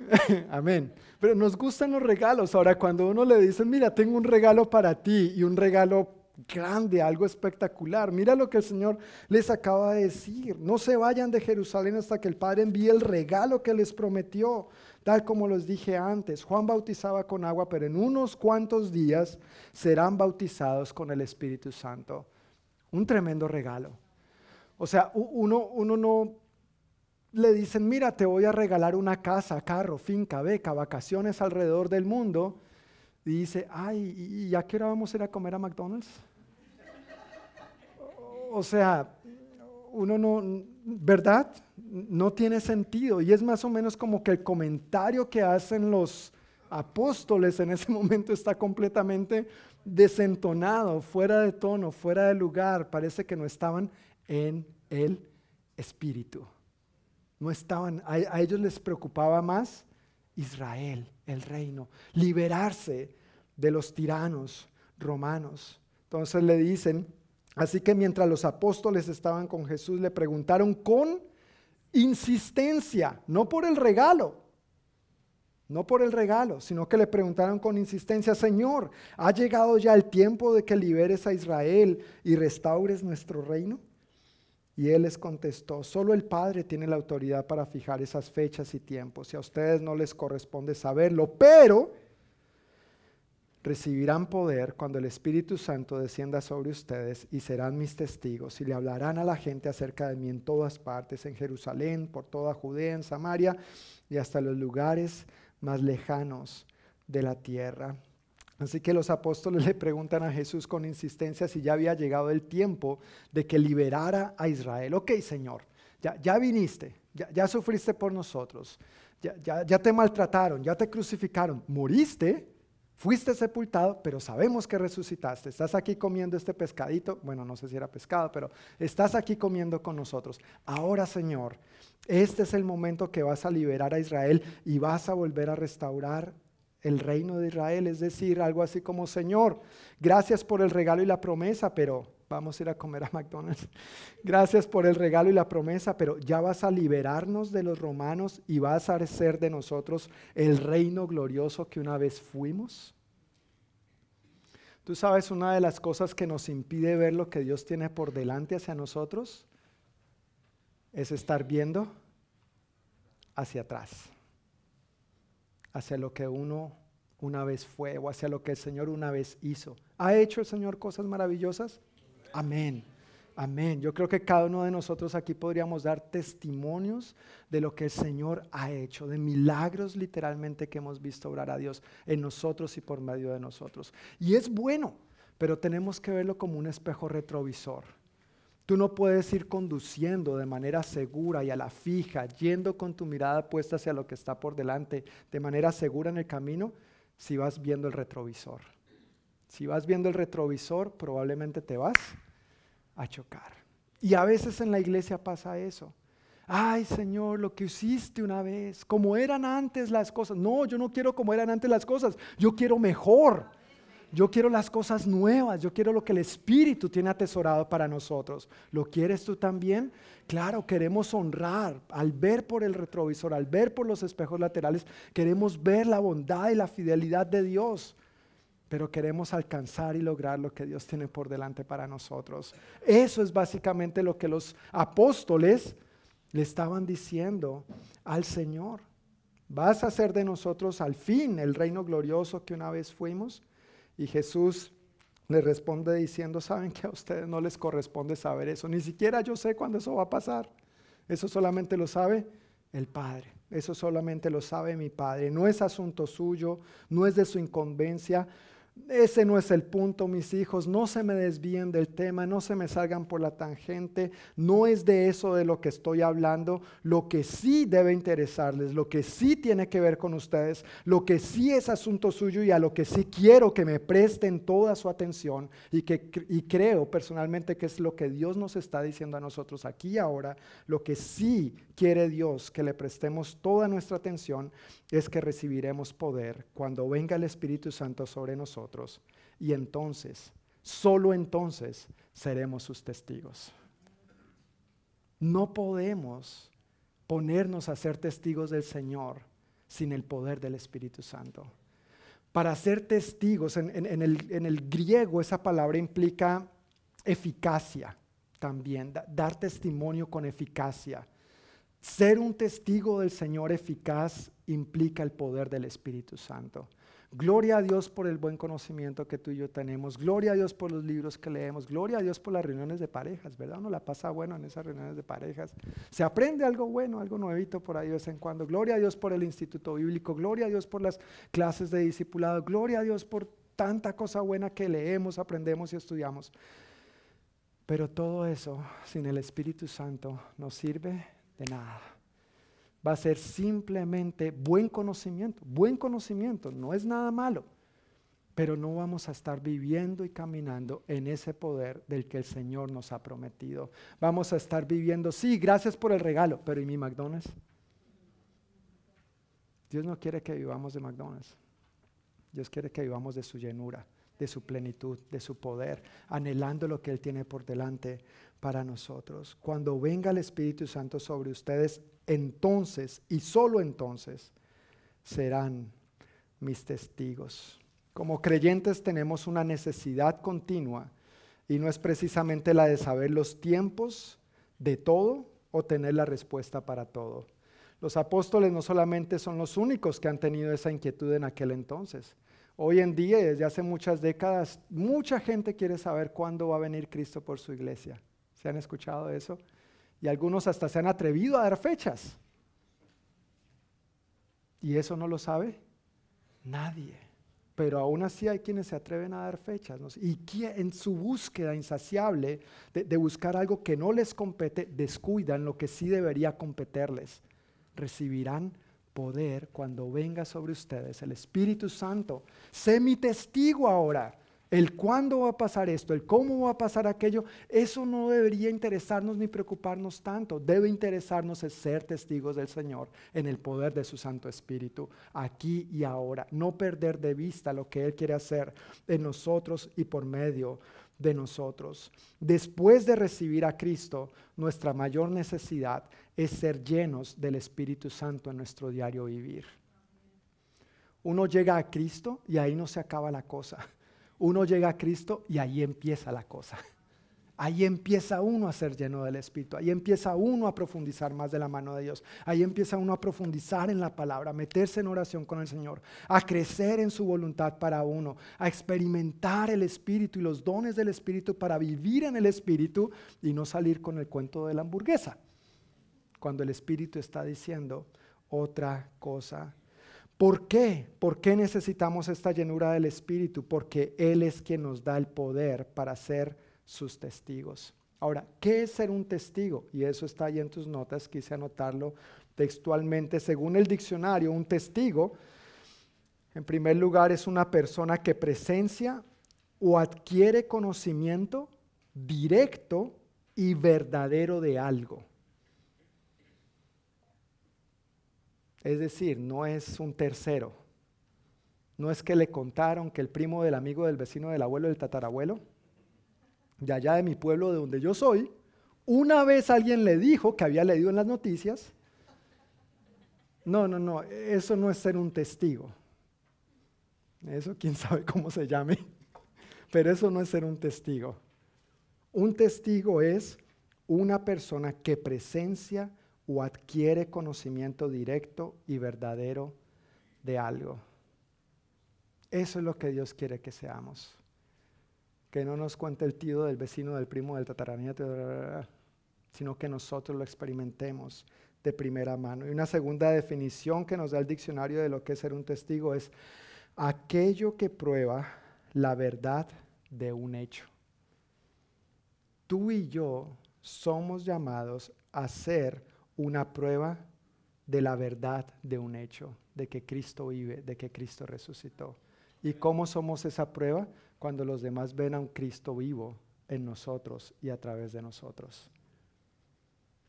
Amén. Pero nos gustan los regalos. Ahora, cuando uno le dice, mira, tengo un regalo para ti y un regalo grande, algo espectacular. Mira lo que el Señor les acaba de decir. No se vayan de Jerusalén hasta que el Padre envíe el regalo que les prometió. Tal como les dije antes, Juan bautizaba con agua, pero en unos cuantos días serán bautizados con el Espíritu Santo. Un tremendo regalo. O sea, uno, uno no le dicen, mira, te voy a regalar una casa, carro, finca, beca, vacaciones alrededor del mundo. Y dice, ay, ¿y ya qué hora vamos a ir a comer a McDonald's? o sea, uno no, ¿verdad? No tiene sentido. Y es más o menos como que el comentario que hacen los apóstoles en ese momento está completamente desentonado, fuera de tono, fuera de lugar. Parece que no estaban en el espíritu. No estaban, a, ellos les preocupaba más Israel, el reino, liberarse de los tiranos romanos. Entonces le dicen, así que mientras los apóstoles estaban con Jesús, le preguntaron con insistencia, no por el regalo, no por el regalo, sino que le preguntaron con insistencia, Señor, ¿ha llegado ya el tiempo de que liberes a Israel y restaures nuestro reino? Y él les contestó, solo el Padre tiene la autoridad para fijar esas fechas y tiempos, y a ustedes no les corresponde saberlo, pero recibirán poder cuando el Espíritu Santo descienda sobre ustedes y serán mis testigos y le hablarán a la gente acerca de mí en todas partes, en Jerusalén, por toda Judea, en Samaria y hasta los lugares más lejanos de la tierra. Así que los apóstoles le preguntan a Jesús con insistencia si ya había llegado el tiempo de que liberara a Israel. Ok, Señor, ya, viniste, ya, sufriste por nosotros, ya, ya, ya te maltrataron, ya te crucificaron, moriste, fuiste sepultado, pero sabemos que resucitaste. Estás aquí comiendo este pescadito, bueno, no sé si era pescado, pero estás aquí comiendo con nosotros. Ahora, Señor, este es el momento que vas a liberar a Israel y vas a volver a restaurar el reino de Israel, es decir, algo así como, Señor, gracias por el regalo y la promesa, pero vamos a ir a comer a McDonald's. Gracias por el regalo y la promesa, pero ya vas a liberarnos de los romanos y vas a hacer de nosotros el reino glorioso que una vez fuimos. Tú sabes, una de las cosas que nos impide ver lo que Dios tiene por delante hacia nosotros es estar viendo hacia atrás hacia lo que uno una vez fue o hacia lo que el Señor una vez hizo. ¿Ha hecho el Señor cosas maravillosas? Amén. Amén. Yo creo que cada uno de nosotros aquí podríamos dar testimonios de lo que el Señor ha hecho, de milagros literalmente que hemos visto obrar a Dios en nosotros y por medio de nosotros. Y es bueno, pero tenemos que verlo como un espejo retrovisor. Tú no puedes ir conduciendo de manera segura y a la fija, yendo con tu mirada puesta hacia lo que está por delante, de manera segura en el camino, si vas viendo el retrovisor. Si vas viendo el retrovisor, probablemente te vas a chocar. Y a veces en la iglesia pasa eso. Ay, Señor, lo que hiciste una vez, como eran antes las cosas. No, yo no quiero como eran antes las cosas, yo quiero mejor. Yo quiero las cosas nuevas, yo quiero lo que el Espíritu tiene atesorado para nosotros. ¿Lo quieres tú también? Claro, queremos honrar al ver por el retrovisor, al ver por los espejos laterales, queremos ver la bondad y la fidelidad de Dios, pero queremos alcanzar y lograr lo que Dios tiene por delante para nosotros. Eso es básicamente lo que los apóstoles le estaban diciendo al Señor. ¿Vas a hacer de nosotros al fin el reino glorioso que una vez fuimos? Y Jesús le responde diciendo, saben que a ustedes no les corresponde saber eso, ni siquiera yo sé cuándo eso va a pasar. Eso solamente lo sabe el Padre, eso solamente lo sabe mi Padre. No es asunto suyo, no es de su incumbencia, ese no es el punto, mis hijos. No se me desvíen del tema, no se me salgan por la tangente. No es de eso de lo que estoy hablando. Lo que sí debe interesarles, lo que sí tiene que ver con ustedes, lo que sí es asunto suyo y a lo que sí quiero que me presten toda su atención y que y creo personalmente que es lo que Dios nos está diciendo a nosotros aquí y ahora. Lo que sí quiere Dios que le prestemos toda nuestra atención es que recibiremos poder cuando venga el Espíritu Santo sobre nosotros y entonces, solo entonces, seremos sus testigos. No podemos ponernos a ser testigos del Señor sin el poder del Espíritu Santo. Para ser testigos, en, el, en el griego esa palabra implica eficacia también, dar testimonio con eficacia. Ser un testigo del Señor eficaz implica el poder del Espíritu Santo. Gloria a Dios por el buen conocimiento que tú y yo tenemos. Gloria a Dios por los libros que leemos. Gloria a Dios por las reuniones de parejas, ¿verdad? Uno la pasa bueno en esas reuniones de parejas. Se aprende algo bueno, algo nuevito por ahí de vez en cuando. Gloria a Dios por el Instituto Bíblico. Gloria a Dios por las clases de discipulado. Gloria a Dios por tanta cosa buena que leemos, aprendemos y estudiamos. Pero todo eso sin el Espíritu Santo no sirve de nada va a ser simplemente buen conocimiento. Buen conocimiento, no es nada malo, pero no vamos a estar viviendo y caminando en ese poder del que el Señor nos ha prometido. Vamos a estar viviendo, sí, gracias por el regalo, pero ¿y mi McDonald's? Dios no quiere que vivamos de McDonald's. Dios quiere que vivamos de su llenura, de su plenitud, de su poder, anhelando lo que Él tiene por delante para nosotros. Cuando venga el Espíritu Santo sobre ustedes, entonces y solo entonces serán mis testigos. Como creyentes tenemos una necesidad continua y no es precisamente la de saber los tiempos de todo o tener la respuesta para todo. Los apóstoles no solamente son los únicos que han tenido esa inquietud en aquel entonces. Hoy en día, desde hace muchas décadas, mucha gente quiere saber cuándo va a venir Cristo por su iglesia. ¿Se han escuchado eso? Y algunos hasta se han atrevido a dar fechas. ¿Y eso no lo sabe? Nadie. Pero aún así hay quienes se atreven a dar fechas. Y en su búsqueda insaciable de, de buscar algo que no les compete, descuidan lo que sí debería competerles. Recibirán poder cuando venga sobre ustedes el Espíritu Santo. Sé mi testigo ahora el cuándo va a pasar esto, el cómo va a pasar aquello, eso no debería interesarnos ni preocuparnos tanto. Debe interesarnos el ser testigos del Señor en el poder de su Santo Espíritu, aquí y ahora. No perder de vista lo que Él quiere hacer en nosotros y por medio de nosotros. Después de recibir a Cristo, nuestra mayor necesidad es ser llenos del Espíritu Santo en nuestro diario vivir. Uno llega a Cristo y ahí no se acaba la cosa uno llega a Cristo y ahí empieza la cosa. Ahí empieza uno a ser lleno del Espíritu, ahí empieza uno a profundizar más de la mano de Dios, ahí empieza uno a profundizar en la palabra, a meterse en oración con el Señor, a crecer en su voluntad para uno, a experimentar el Espíritu y los dones del Espíritu para vivir en el Espíritu y no salir con el cuento de la hamburguesa, cuando el Espíritu está diciendo otra cosa ¿Por qué? ¿Por qué necesitamos esta llenura del Espíritu? Porque Él es quien nos da el poder para ser sus testigos. Ahora, ¿qué es ser un testigo? Y eso está ahí en tus notas, quise anotarlo textualmente. Según el diccionario, un testigo, en primer lugar, es una persona que presencia o adquiere conocimiento directo y verdadero de algo. Es decir, no es un tercero. No es que le contaron que el primo del amigo del vecino del abuelo del tatarabuelo, de allá de mi pueblo de donde yo soy, una vez alguien le dijo que había leído en las noticias. No, no, no, eso no es ser un testigo. Eso quién sabe cómo se llame, pero eso no es ser un testigo. Un testigo es una persona que presencia o adquiere conocimiento directo y verdadero de algo. Eso es lo que Dios quiere que seamos. Que no nos cuente el tío del vecino, del primo, del tataranieto, sino que nosotros lo experimentemos de primera mano. Y una segunda definición que nos da el diccionario de lo que es ser un testigo es aquello que prueba la verdad de un hecho. Tú y yo somos llamados a ser una prueba de la verdad de un hecho, de que Cristo vive, de que Cristo resucitó. ¿Y cómo somos esa prueba? Cuando los demás ven a un Cristo vivo en nosotros y a través de nosotros.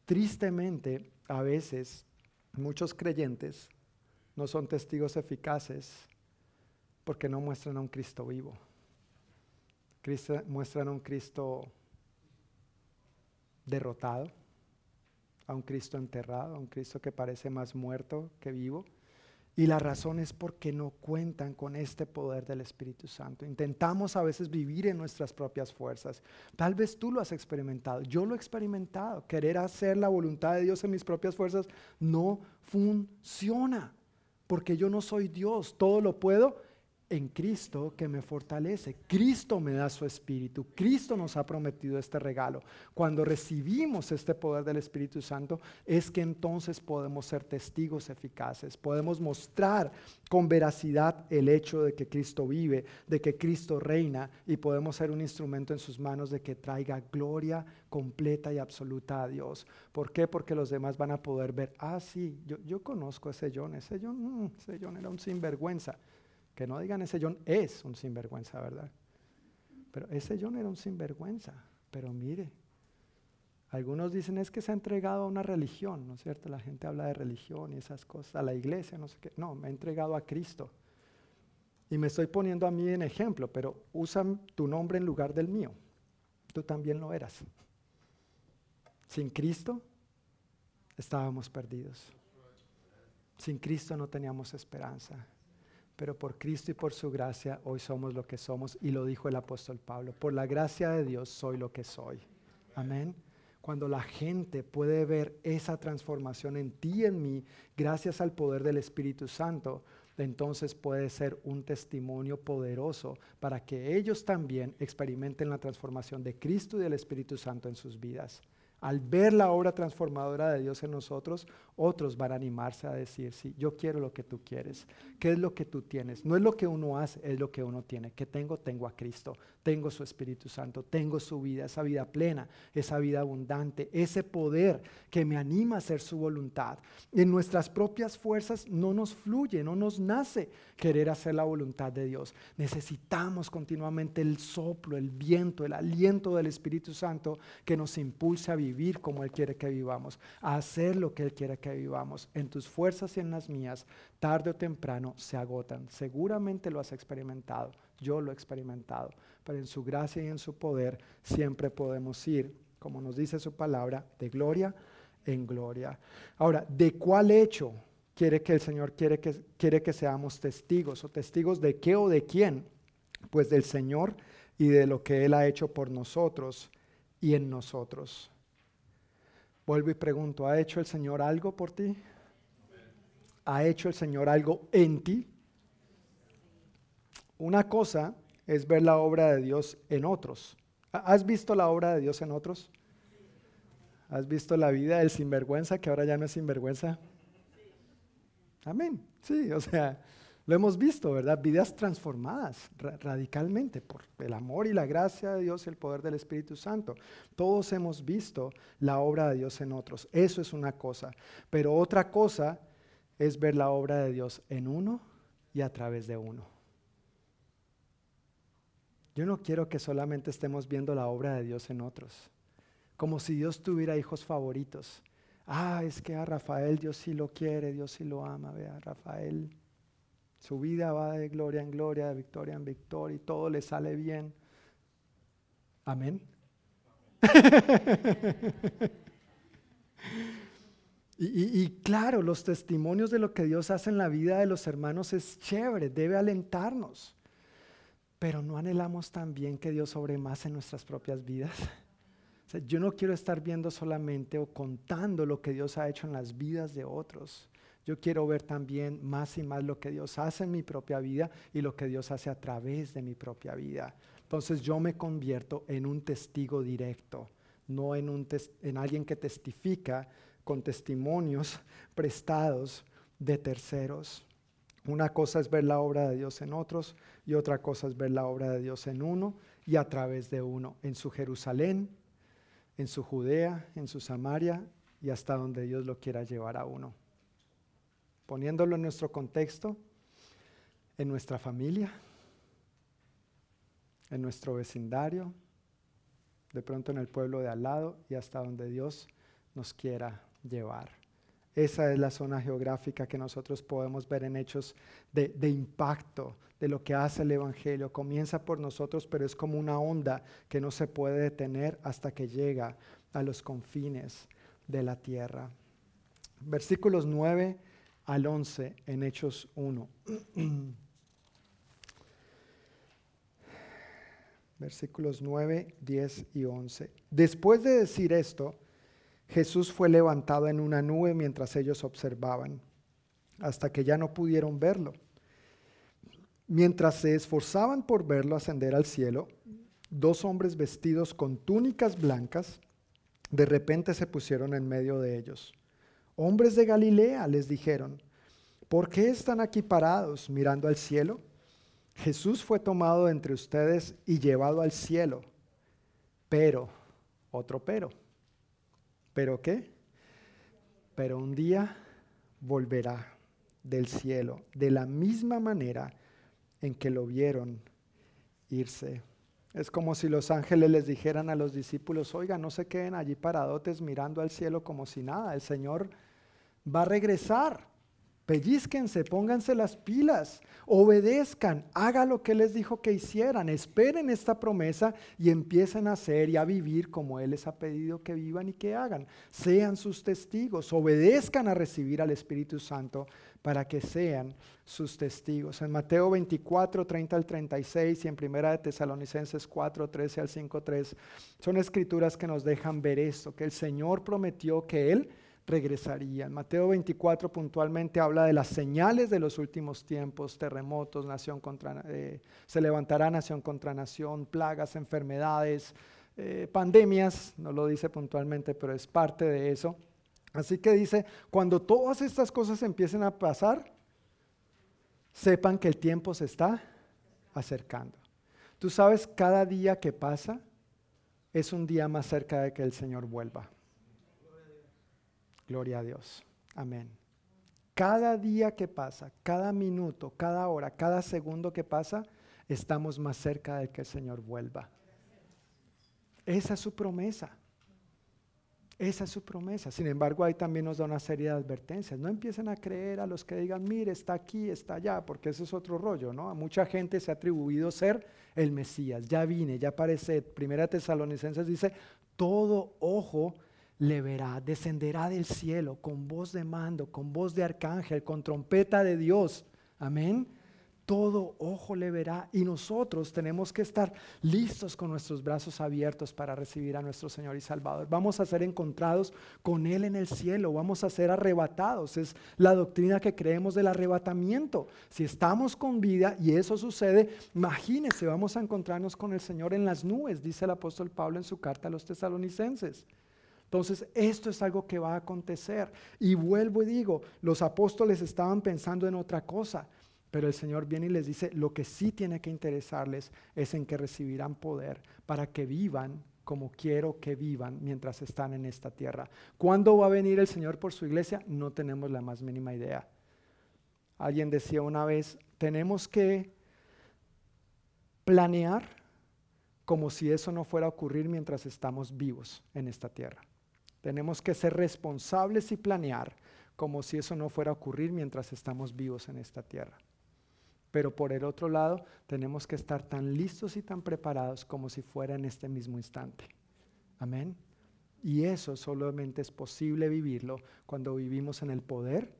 Tristemente, a veces muchos creyentes no son testigos eficaces porque no muestran a un Cristo vivo. muestran a un Cristo derrotado a un Cristo enterrado, a un Cristo que parece más muerto que vivo. Y la razón es porque no cuentan con este poder del Espíritu Santo. Intentamos a veces vivir en nuestras propias fuerzas. Tal vez tú lo has experimentado. Yo lo he experimentado. Querer hacer la voluntad de Dios en mis propias fuerzas no funciona. Porque yo no soy Dios. Todo lo puedo en Cristo que me fortalece. Cristo me da su Espíritu. Cristo nos ha prometido este regalo. Cuando recibimos este poder del Espíritu Santo es que entonces podemos ser testigos eficaces. Podemos mostrar con veracidad el hecho de que Cristo vive, de que Cristo reina y podemos ser un instrumento en sus manos de que traiga gloria completa y absoluta a Dios. ¿Por qué? Porque los demás van a poder ver, ah, sí, yo, conozco a ese John, ese John, mm, ese John era un sinvergüenza. Que no digan ese John es un sinvergüenza, ¿verdad? Pero ese John era un sinvergüenza. Pero mire, algunos dicen es que se ha entregado a una religión, ¿no es cierto? La gente habla de religión y esas cosas, a la iglesia, no sé qué. No, me ha entregado a Cristo. Y me estoy poniendo a mí en ejemplo, pero usan tu nombre en lugar del mío. Tú también lo eras. Sin Cristo estábamos perdidos. Sin Cristo no teníamos esperanza pero por Cristo y por su gracia hoy somos lo que somos. Y lo dijo el apóstol Pablo, por la gracia de Dios soy lo que soy. Amén. Cuando la gente puede ver esa transformación en ti y en mí, gracias al poder del Espíritu Santo, entonces puede ser un testimonio poderoso para que ellos también experimenten la transformación de Cristo y del Espíritu Santo en sus vidas. Al ver la obra transformadora de Dios en nosotros, otros van a animarse a decir, sí, yo quiero lo que tú quieres. ¿Qué es lo que tú tienes? No es lo que uno hace, es lo que uno tiene. ¿Qué tengo? Tengo a Cristo, tengo su Espíritu Santo, tengo su vida, esa vida plena, esa vida abundante, ese poder que me anima a hacer su voluntad. En nuestras propias fuerzas no nos fluye, no nos nace querer hacer la voluntad de Dios. Necesitamos continuamente el soplo, el viento, el aliento del Espíritu Santo que nos impulse a vivir como Él quiere que vivamos, a hacer lo que Él quiere que vivamos, en tus fuerzas y en las mías, tarde o temprano se agotan. Seguramente lo has experimentado, yo lo he experimentado, pero en su gracia y en su poder siempre podemos ir, como nos dice su palabra, de gloria en gloria. Ahora, ¿de cuál hecho quiere que el Señor quiere que, quiere que seamos testigos? ¿O testigos de qué o de quién? Pues del Señor y de lo que Él ha hecho por nosotros y en nosotros. Vuelvo y pregunto, ¿ha hecho el Señor algo por ti? ¿Ha hecho el Señor algo en ti? Una cosa es ver la obra de Dios en otros. ¿Has visto la obra de Dios en otros? ¿Has visto la vida del sinvergüenza que ahora ya no es sinvergüenza? Amén. Sí, o sea, lo hemos visto, ¿verdad? Vidas transformadas radicalmente por el amor y la gracia de Dios y el poder del Espíritu Santo. Todos hemos visto la obra de Dios en otros. Eso es una cosa. Pero otra cosa es ver la obra de Dios en uno y a través de uno. Yo no quiero que solamente estemos viendo la obra de Dios en otros, como si Dios tuviera hijos favoritos. Ah, es que a Rafael Dios sí lo quiere, Dios sí lo ama, vea, Rafael su vida va de gloria en gloria, de victoria en victoria y todo le sale bien. Amén. y, claro, los testimonios de lo que Dios hace en la vida de los hermanos es chévere, debe alentarnos. Pero no anhelamos también que Dios sobre más en nuestras propias vidas. yo no quiero estar viendo solamente o contando lo que Dios ha hecho en las vidas de otros. Yo quiero ver también más y más lo que Dios hace en mi propia vida y lo que Dios hace a través de mi propia vida. Entonces yo me convierto en un testigo directo, no en, alguien que testifica con testimonios prestados de terceros. Una cosa es ver la obra de Dios en otros y otra cosa es ver la obra de Dios en uno y a través de uno, en su Jerusalén, en su Judea, en su Samaria y hasta donde Dios lo quiera llevar a uno poniéndolo en nuestro contexto, en nuestra familia, en nuestro vecindario, de pronto en el pueblo de al lado y hasta donde Dios nos quiera llevar. Esa es la zona geográfica que nosotros podemos ver en hechos de, impacto de lo que hace el Evangelio. Comienza por nosotros, pero es como una onda que no se puede detener hasta que llega a los confines de la tierra. Versículos 9 al 11 en Hechos 1. Versículos 9, 10 y 11. Después de decir esto, Jesús fue levantado en una nube mientras ellos observaban, hasta que ya no pudieron verlo. Mientras se esforzaban por verlo ascender al cielo, dos hombres vestidos con túnicas blancas de repente se pusieron en medio de ellos. Hombres de Galilea, les dijeron, ¿por qué están aquí parados mirando al cielo? Jesús fue tomado entre ustedes y llevado al cielo. Pero, otro pero. ¿Pero qué? Pero un día volverá del cielo de la misma manera en que lo vieron irse. Es como si los ángeles les dijeran a los discípulos, oiga, no se queden allí paradotes mirando al cielo como si nada, el Señor va a regresar. Pellizquense, pónganse las pilas, obedezcan, haga lo que les dijo que hicieran, esperen esta promesa y empiecen a hacer y a vivir como Él les ha pedido que vivan y que hagan. Sean sus testigos, obedezcan a recibir al Espíritu Santo para que sean sus testigos. En Mateo 24, 30 al 36 y en Primera de Tesalonicenses 4, 13 al 5, 3, son escrituras que nos dejan ver esto, que el Señor prometió que Él regresaría. En Mateo 24 puntualmente habla de las señales de los últimos tiempos, terremotos, nación contra, eh, se levantará nación contra nación, plagas, enfermedades, eh, pandemias, no lo dice puntualmente, pero es parte de eso. Así que dice, cuando todas estas cosas empiecen a pasar, sepan que el tiempo se está acercando. Tú sabes, cada día que pasa es un día más cerca de que el Señor vuelva. Gloria a Dios. Amén. Cada día que pasa, cada minuto, cada hora, cada segundo que pasa, estamos más cerca de que el Señor vuelva. Esa es su promesa. Esa es su promesa. Sin embargo, ahí también nos da una serie de advertencias. No empiecen a creer a los que digan, mire, está aquí, está allá, porque eso es otro rollo, ¿no? A mucha gente se ha atribuido ser el Mesías. Ya vine, ya aparece. Primera Tesalonicenses dice, todo ojo le verá, descenderá del cielo con voz de mando, con voz de arcángel, con trompeta de Dios. Amén. Todo ojo le verá y nosotros tenemos que estar listos con nuestros brazos abiertos para recibir a nuestro Señor y Salvador. Vamos a ser encontrados con Él en el cielo, vamos a ser arrebatados. Es la doctrina que creemos del arrebatamiento. Si estamos con vida y eso sucede, imagínese, vamos a encontrarnos con el Señor en las nubes, dice el apóstol Pablo en su carta a los tesalonicenses. Entonces, esto es algo que va a acontecer. Y vuelvo y digo, los apóstoles estaban pensando en otra cosa, pero el Señor viene y les dice, lo que sí tiene que interesarles es en que recibirán poder para que vivan como quiero que vivan mientras están en esta tierra. ¿Cuándo va a venir el Señor por su iglesia? No tenemos la más mínima idea. Alguien decía una vez, tenemos que planear como si eso no fuera a ocurrir mientras estamos vivos en esta tierra. Tenemos que ser responsables y planear como si eso no fuera a ocurrir mientras estamos vivos en esta tierra. Pero por el otro lado, tenemos que estar tan listos y tan preparados como si fuera en este mismo instante. Amén. Y eso solamente es posible vivirlo cuando vivimos en el poder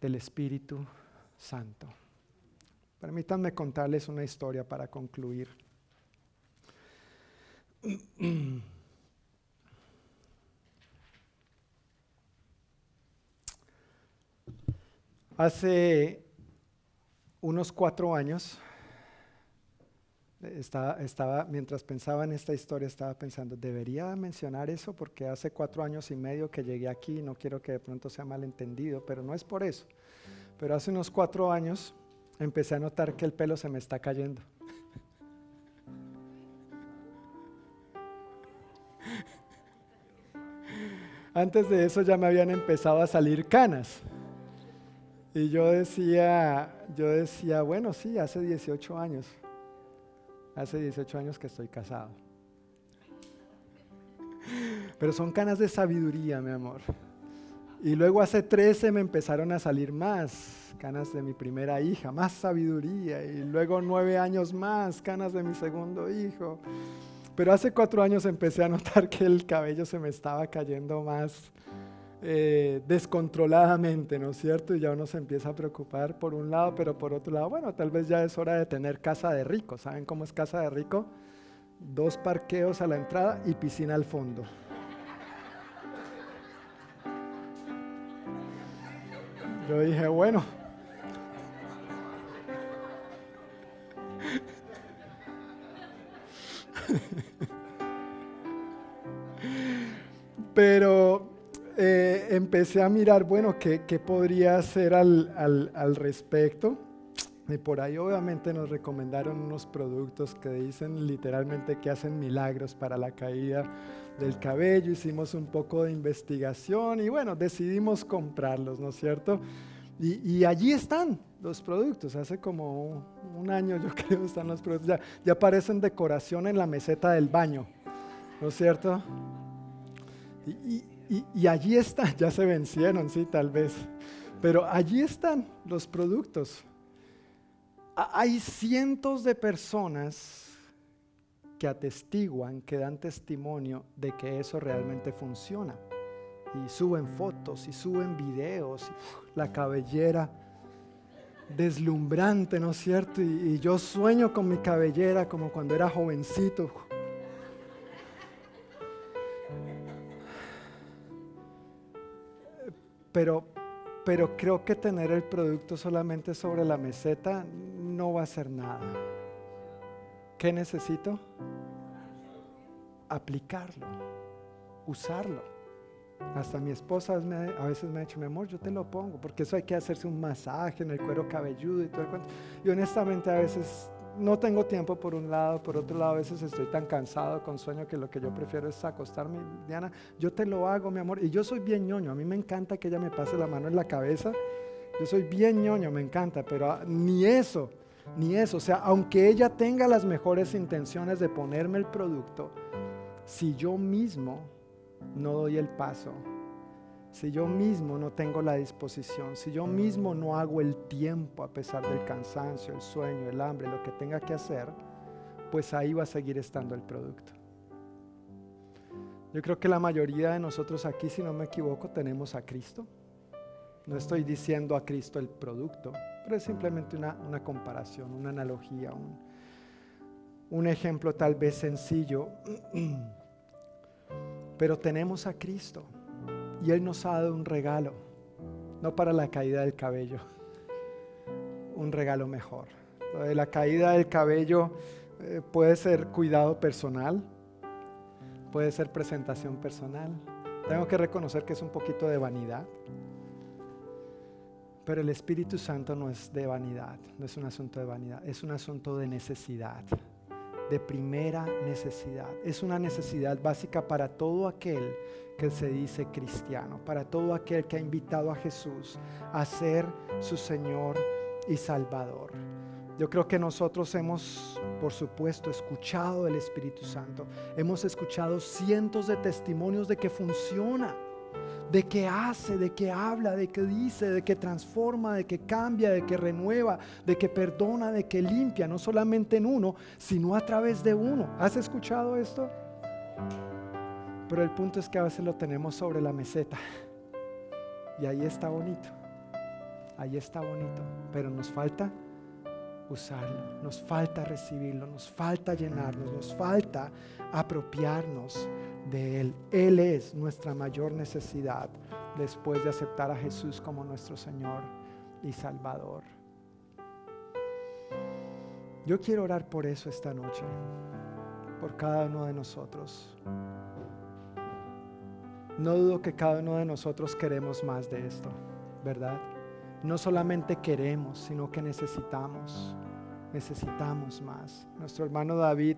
del Espíritu Santo. Permítanme contarles una historia para concluir. Hace unos cuatro años, estaba, mientras pensaba en esta historia, estaba pensando, debería mencionar eso porque hace cuatro años y medio que llegué aquí, no quiero que de pronto sea malentendido, pero no es por eso. Pero hace unos cuatro años empecé a notar que el pelo se me está cayendo. Antes de eso ya me habían empezado a salir canas. Y yo decía, yo decía, bueno, sí, hace 18 años. Hace 18 años que estoy casado. Pero son canas de sabiduría, mi amor. Y luego hace 13 me empezaron a salir más canas de mi primera hija, más sabiduría. Y luego nueve años más, canas de mi segundo hijo. Pero hace cuatro años empecé a notar que el cabello se me estaba cayendo más eh, descontroladamente, ¿no es cierto? Y ya uno se empieza a preocupar por un lado, pero por otro lado, bueno, tal vez ya es hora de tener casa de rico. ¿Saben cómo es casa de rico? Dos parqueos a la entrada y piscina al fondo. Yo dije, bueno. Pero eh, empecé a mirar, bueno, qué, podría hacer al, al, respecto. Y por ahí obviamente nos recomendaron unos productos que dicen literalmente que hacen milagros para la caída del cabello. Hicimos un poco de investigación y bueno, decidimos comprarlos, ¿no es cierto? Y, y allí están los productos. Hace como un año yo creo están los productos. Ya, ya aparecen decoración en la meseta del baño, ¿no es cierto? Y, y, allí están, ya se vencieron, sí, tal vez, pero allí están los productos. Hay cientos de personas que atestiguan, que dan testimonio de que eso realmente funciona. Y suben fotos y suben videos, la cabellera deslumbrante, ¿no es cierto? Y, y, yo sueño con mi cabellera como cuando era jovencito. Pero, pero creo que tener el producto solamente sobre la meseta no va a hacer nada. ¿Qué necesito? Aplicarlo, usarlo. Hasta mi esposa a veces me ha dicho, mi amor, yo te lo pongo, porque eso hay que hacerse un masaje en el cuero cabelludo y todo el cuento. Y honestamente a veces no tengo tiempo por un lado, por otro lado a veces estoy tan cansado con sueño que lo que yo prefiero es acostarme. Diana, yo te lo hago, mi amor. Y yo soy bien ñoño, a mí me encanta que ella me pase la mano en la cabeza. Yo soy bien ñoño, me encanta, pero ah, ni eso, ni eso. O sea, aunque ella tenga las mejores intenciones de ponerme el producto, si yo mismo no doy el paso, si yo mismo no tengo la disposición, si yo mismo no hago el tiempo a pesar del cansancio, el sueño, el hambre, lo que tenga que hacer, pues ahí va a seguir estando el producto. Yo creo que la mayoría de nosotros aquí, si no me equivoco, tenemos a Cristo. No estoy diciendo a Cristo el producto, pero es simplemente una, comparación, una analogía, un, ejemplo tal vez sencillo. Pero tenemos a Cristo. Y Él nos ha dado un regalo, no para la caída del cabello, un regalo mejor. La caída del cabello eh, puede ser cuidado personal, puede ser presentación personal. Tengo que reconocer que es un poquito de vanidad. Pero el Espíritu Santo no es de vanidad, no es un asunto de vanidad, es un asunto de necesidad, de primera necesidad. Es una necesidad básica para todo aquel que se dice cristiano, para todo aquel que ha invitado a Jesús a ser su Señor y Salvador. Yo creo que nosotros hemos, por supuesto, escuchado el Espíritu Santo. Hemos escuchado cientos de testimonios de que funciona, de que hace, de que habla, de que dice, de que transforma, de que cambia, de que renueva, de que perdona, de que limpia, no solamente en uno, sino a través de uno. ¿Has escuchado esto? Pero el punto es que a veces lo tenemos sobre la meseta. Y ahí está bonito. Ahí está bonito. Pero nos falta usarlo. Nos falta recibirlo. Nos falta llenarnos. Nos falta apropiarnos de Él. Él es nuestra mayor necesidad después de aceptar a Jesús como nuestro Señor y Salvador. Yo quiero orar por eso esta noche, por cada uno de nosotros. No dudo que cada uno de nosotros queremos más de esto, ¿verdad? No solamente queremos, sino que necesitamos, necesitamos más. Nuestro hermano David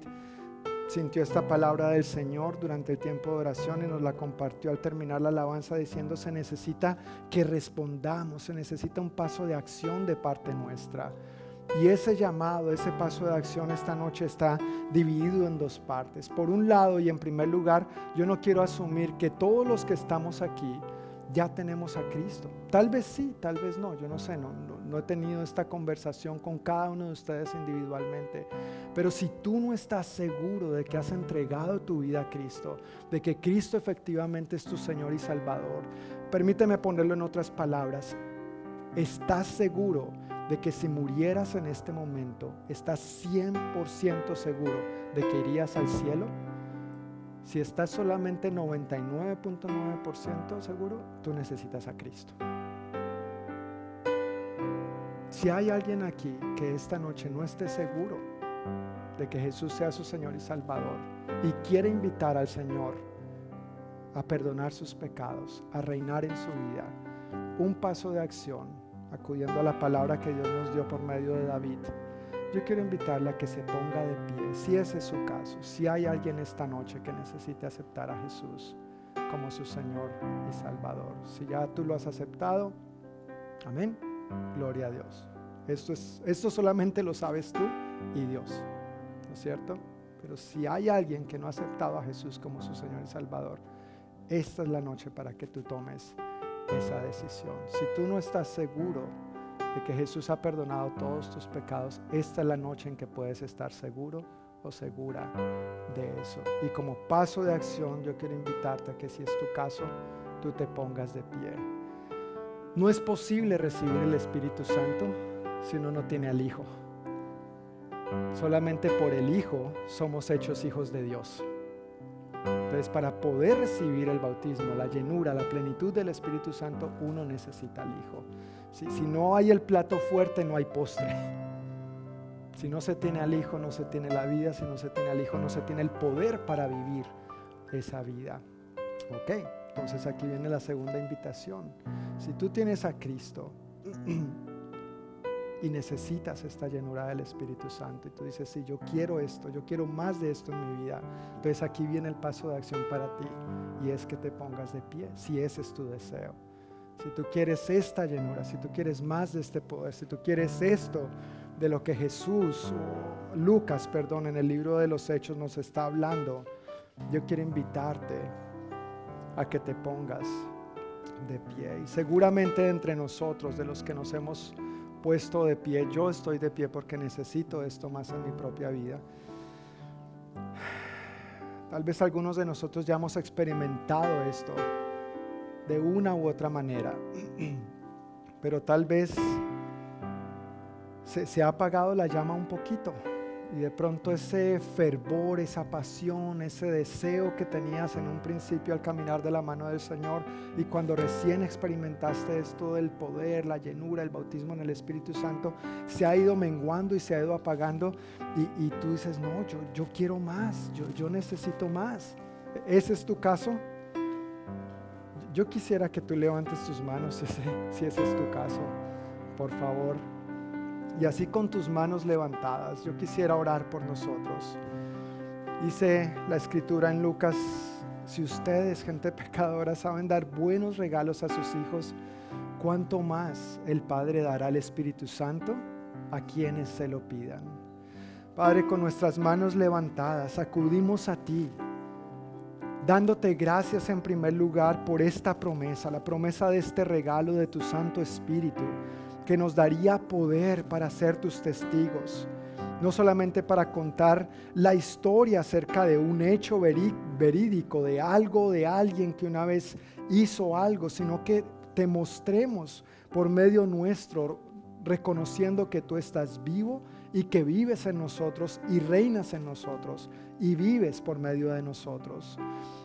sintió esta palabra del Señor durante el tiempo de oración y nos la compartió al terminar la alabanza diciendo se necesita que respondamos, se necesita un paso de acción de parte nuestra. Y ese llamado, ese paso de acción esta noche está dividido en dos partes. Por un lado y en primer lugar, yo no quiero asumir que todos los que estamos aquí ya tenemos a Cristo. Tal vez sí, tal vez no, yo no sé, no, no he tenido esta conversación con cada uno de ustedes individualmente. Pero si tú no estás seguro de que has entregado tu vida a Cristo, de que Cristo efectivamente es tu Señor y Salvador, permíteme ponerlo en otras palabras. ¿Estás seguro de que si murieras en este momento, estás 100% seguro de que irías al cielo? Si estás solamente 99.9% seguro, tú necesitas a Cristo. Si hay alguien aquí que esta noche no esté seguro de que Jesús sea su Señor y Salvador y quiere invitar al Señor a perdonar sus pecados, a reinar en su vida, un paso de acción, acudiendo a la palabra que Dios nos dio por medio de David, yo quiero invitarle a que se ponga de pie, si ese es su caso, si hay alguien esta noche que necesite aceptar a Jesús como su Señor y Salvador. Si ya tú lo has aceptado, amén, gloria a Dios. Esto, es, esto solamente lo sabes tú y Dios, ¿no es cierto? Pero si hay alguien que no ha aceptado a Jesús como su Señor y Salvador, esta es la noche para que tú tomes esa decisión. Si tú no estás seguro de que Jesús ha perdonado todos tus pecados, esta es la noche en que puedes estar seguro o segura de eso. Y como paso de acción, yo quiero invitarte a que si es tu caso, tú te pongas de pie. No es posible recibir el Espíritu Santo si uno no tiene al Hijo. Solamente por el Hijo somos hechos hijos de Dios. Entonces, para poder recibir el bautismo, la llenura, la plenitud del Espíritu Santo, uno necesita al Hijo. Si, no hay el plato fuerte, no hay postre. Si no se tiene al Hijo, no se tiene la vida. Si no se tiene al Hijo, no se tiene el poder para vivir esa vida. Ok, entonces aquí viene la segunda invitación. Si tú tienes a Cristo y necesitas esta llenura del Espíritu Santo y tú dices, sí, yo quiero esto, yo quiero más de esto en mi vida, entonces aquí viene el paso de acción para ti y es que te pongas de pie, si ese es tu deseo. Si tú quieres esta llenura, si tú quieres más de este poder, si tú quieres esto de lo que Jesús, Lucas, perdón, en el libro de los Hechos nos está hablando, yo quiero invitarte a que te pongas de pie. Y seguramente entre nosotros, de los que nos hemos puesto de pie, yo estoy de pie porque necesito esto más en mi propia vida. Tal vez algunos de nosotros ya hemos experimentado esto de una u otra manera, pero tal vez se, se ha apagado la llama un poquito y de pronto ese fervor, esa pasión, ese deseo que tenías en un principio al caminar de la mano del Señor y cuando recién experimentaste esto del poder, la llenura, el bautismo en el Espíritu Santo, se ha ido menguando y se ha ido apagando y, y tú dices, no, yo, yo quiero más, yo, yo necesito más. ¿Ese es tu caso? Yo quisiera que tú levantes tus manos si ese, si ese es tu caso, por favor. Y así con tus manos levantadas, yo quisiera orar por nosotros. Dice la escritura en Lucas, si ustedes, gente pecadora, saben dar buenos regalos a sus hijos, ¿cuánto más el Padre dará al Espíritu Santo a quienes se lo pidan? Padre, con nuestras manos levantadas, acudimos a ti, dándote gracias en primer lugar por esta promesa, la promesa de este regalo de tu Santo Espíritu que nos daría poder para ser tus testigos. No solamente para contar la historia acerca de un hecho verídico, de algo, de alguien que una vez hizo algo, sino que te mostremos por medio nuestro, reconociendo que tú estás vivo y que vives en nosotros y reinas en nosotros y vives por medio de nosotros.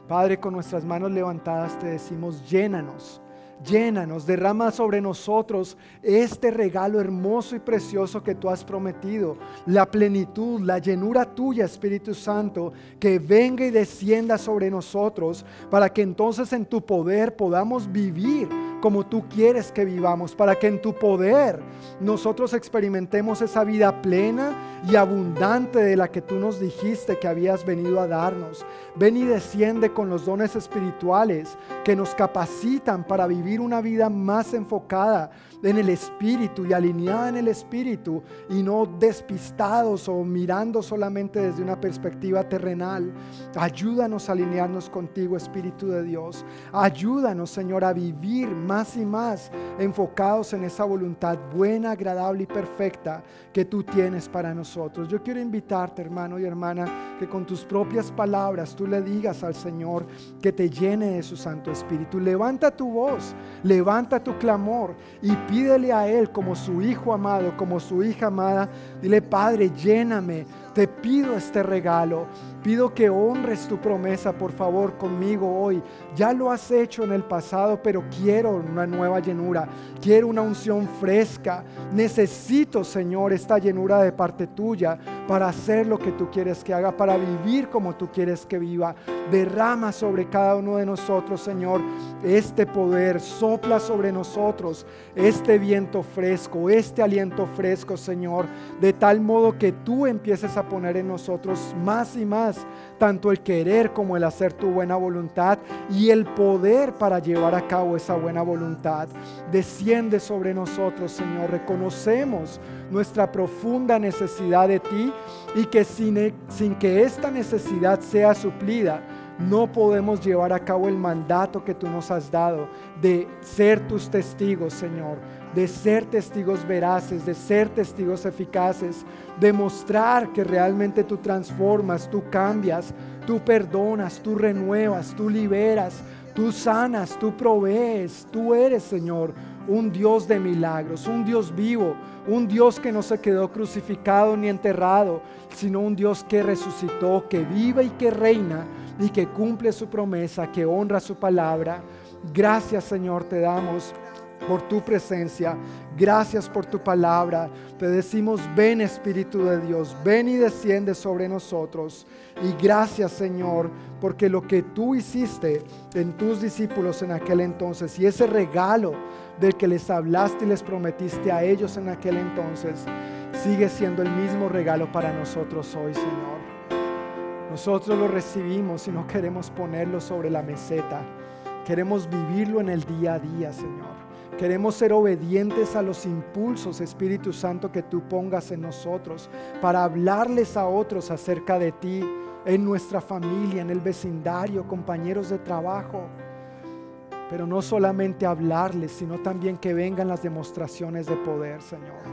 Padre, con nuestras manos levantadas te decimos, llénanos llénanos, derrama sobre nosotros este regalo hermoso y precioso que tú has prometido, la plenitud, la llenura tuya, Espíritu Santo, que venga y descienda sobre nosotros para que entonces en tu poder podamos vivir como tú quieres que vivamos, para que en tu poder nosotros experimentemos esa vida plena y abundante de la que tú nos dijiste que habías venido a darnos. Ven y desciende con los dones espirituales que nos capacitan para vivir una vida más enfocada en el Espíritu y alineada en el Espíritu y no despistados o mirando solamente desde una perspectiva terrenal. Ayúdanos a alinearnos contigo, Espíritu de Dios. Ayúdanos, Señor, a vivir más y más enfocados en esa voluntad buena, agradable y perfecta que tú tienes para nosotros. Yo quiero invitarte, hermano y hermana, que con tus propias palabras tú le digas al Señor que te llene de su Santo Espíritu. Levanta tu voz, levanta tu clamor y pídele a Él como su Hijo amado, como su hija amada. Dile, Padre, lléname te pido este regalo. Pido que honres tu promesa, por favor, conmigo hoy. Ya lo has hecho en el pasado, pero quiero una nueva llenura. Quiero una unción fresca. Necesito, Señor, esta llenura de parte tuya para hacer lo que tú quieres que haga, para vivir como tú quieres que viva. Derrama sobre cada uno de nosotros, Señor, este poder. Sopla sobre nosotros este viento fresco, este aliento fresco, Señor, de tal modo que tú empieces a poner en nosotros más y más tanto el querer como el hacer tu buena voluntad y el poder para llevar a cabo esa buena voluntad. Desciende sobre nosotros, Señor. Reconocemos nuestra profunda necesidad de ti y que sin, sin que esta necesidad sea suplida, no podemos llevar a cabo el mandato que tú nos has dado de ser tus testigos, Señor de ser testigos veraces, de ser testigos eficaces, demostrar que realmente tú transformas, tú cambias, tú perdonas, tú renuevas, tú liberas, tú sanas, tú provees, tú eres, Señor, un Dios de milagros, un Dios vivo, un Dios que no se quedó crucificado ni enterrado, sino un Dios que resucitó, que vive y que reina y que cumple su promesa, que honra su palabra. Gracias, Señor, te damos por tu presencia. Gracias por tu palabra. Te decimos, ven Espíritu de Dios, ven y desciende sobre nosotros. Y gracias Señor, porque lo que tú hiciste en tus discípulos en aquel entonces y ese regalo del que les hablaste y les prometiste a ellos en aquel entonces, sigue siendo el mismo regalo para nosotros hoy, Señor. Nosotros lo recibimos y no queremos ponerlo sobre la meseta. Queremos vivirlo en el día a día, Señor. Queremos ser obedientes a los impulsos, Espíritu Santo, que tú pongas en nosotros para hablarles a otros acerca de ti, en nuestra familia, en el vecindario, compañeros de trabajo. Pero no solamente hablarles, sino también que vengan las demostraciones de poder, Señor.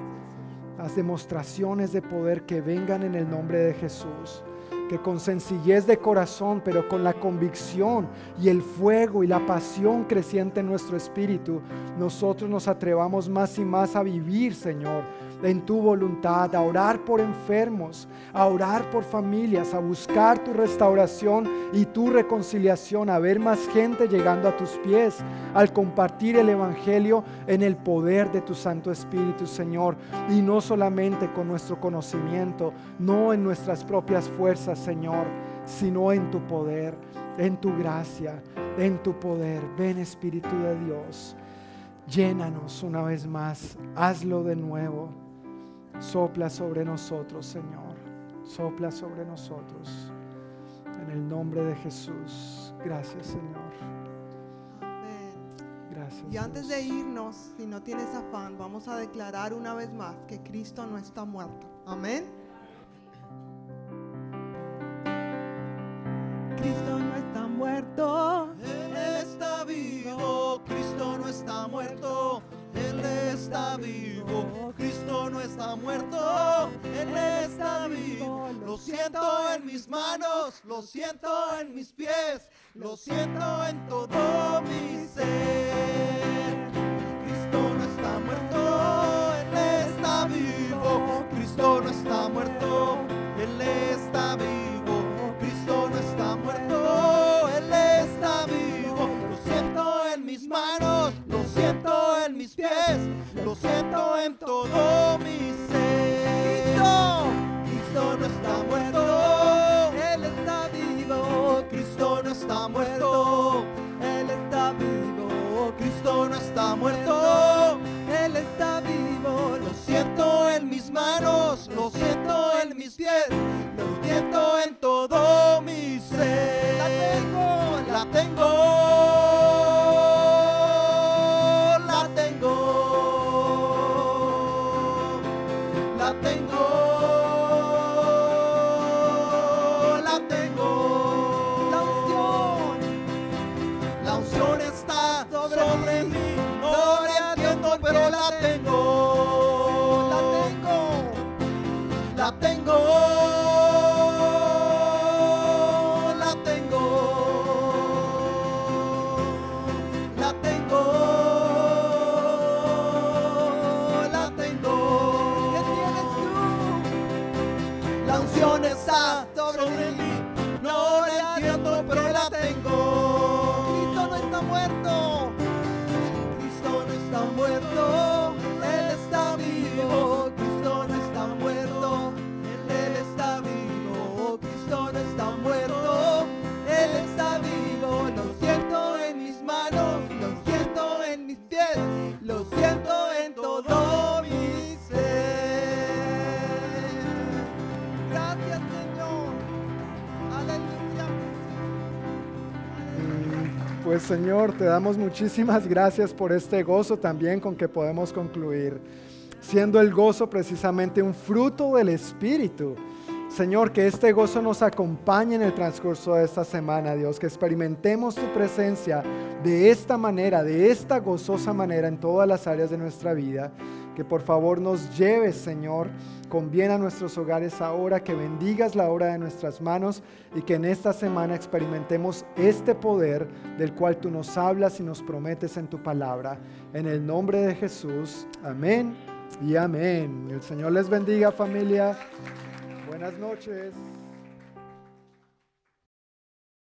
Las demostraciones de poder que vengan en el nombre de Jesús que con sencillez de corazón, pero con la convicción y el fuego y la pasión creciente en nuestro espíritu, nosotros nos atrevamos más y más a vivir, Señor, en tu voluntad, a orar por enfermos, a orar por familias, a buscar tu restauración y tu reconciliación, a ver más gente llegando a tus pies, al compartir el Evangelio en el poder de tu Santo Espíritu, Señor, y no solamente con nuestro conocimiento, no en nuestras propias fuerzas, Señor, sino en tu poder, en tu gracia, en tu poder. Ven Espíritu de Dios. Llénanos una vez más, hazlo de nuevo. Sopla sobre nosotros, Señor. Sopla sobre nosotros. En el nombre de Jesús. Gracias, Señor. Amén. Gracias. Y antes de irnos, si no tienes afán, vamos a declarar una vez más que Cristo no está muerto. Amén. Cristo no está muerto. Él está vivo, Cristo no está muerto. Él está vivo, Cristo no está muerto. Él está vivo. Lo siento en mis manos, lo siento en mis pies, lo siento en todo mi ser. Cristo no está muerto, Él está vivo. Cristo no está muerto, Él está vivo. Cristo no está muerto, Él está vivo. Lo siento en mis manos, siento en mis pies, lo siento en todo mi ser. Cristo no está muerto, Él está vivo. Cristo no está muerto, Él está vivo. Cristo no está muerto, Él está vivo. Lo siento en mis manos, lo siento en mis pies, lo siento en todo mi ser. La tengo, la tengo. Pues Señor, te damos muchísimas gracias por este gozo también con que podemos concluir, siendo el gozo precisamente un fruto del Espíritu. Señor, que este gozo nos acompañe en el transcurso de esta semana, Dios, que experimentemos tu presencia de esta manera, de esta gozosa manera en todas las áreas de nuestra vida. Que por favor nos lleves, Señor, con bien a nuestros hogares ahora, que bendigas la obra de nuestras manos y que en esta semana experimentemos este poder del cual tú nos hablas y nos prometes en tu palabra. En el nombre de Jesús, amén y amén. El Señor les bendiga familia. Buenas noches.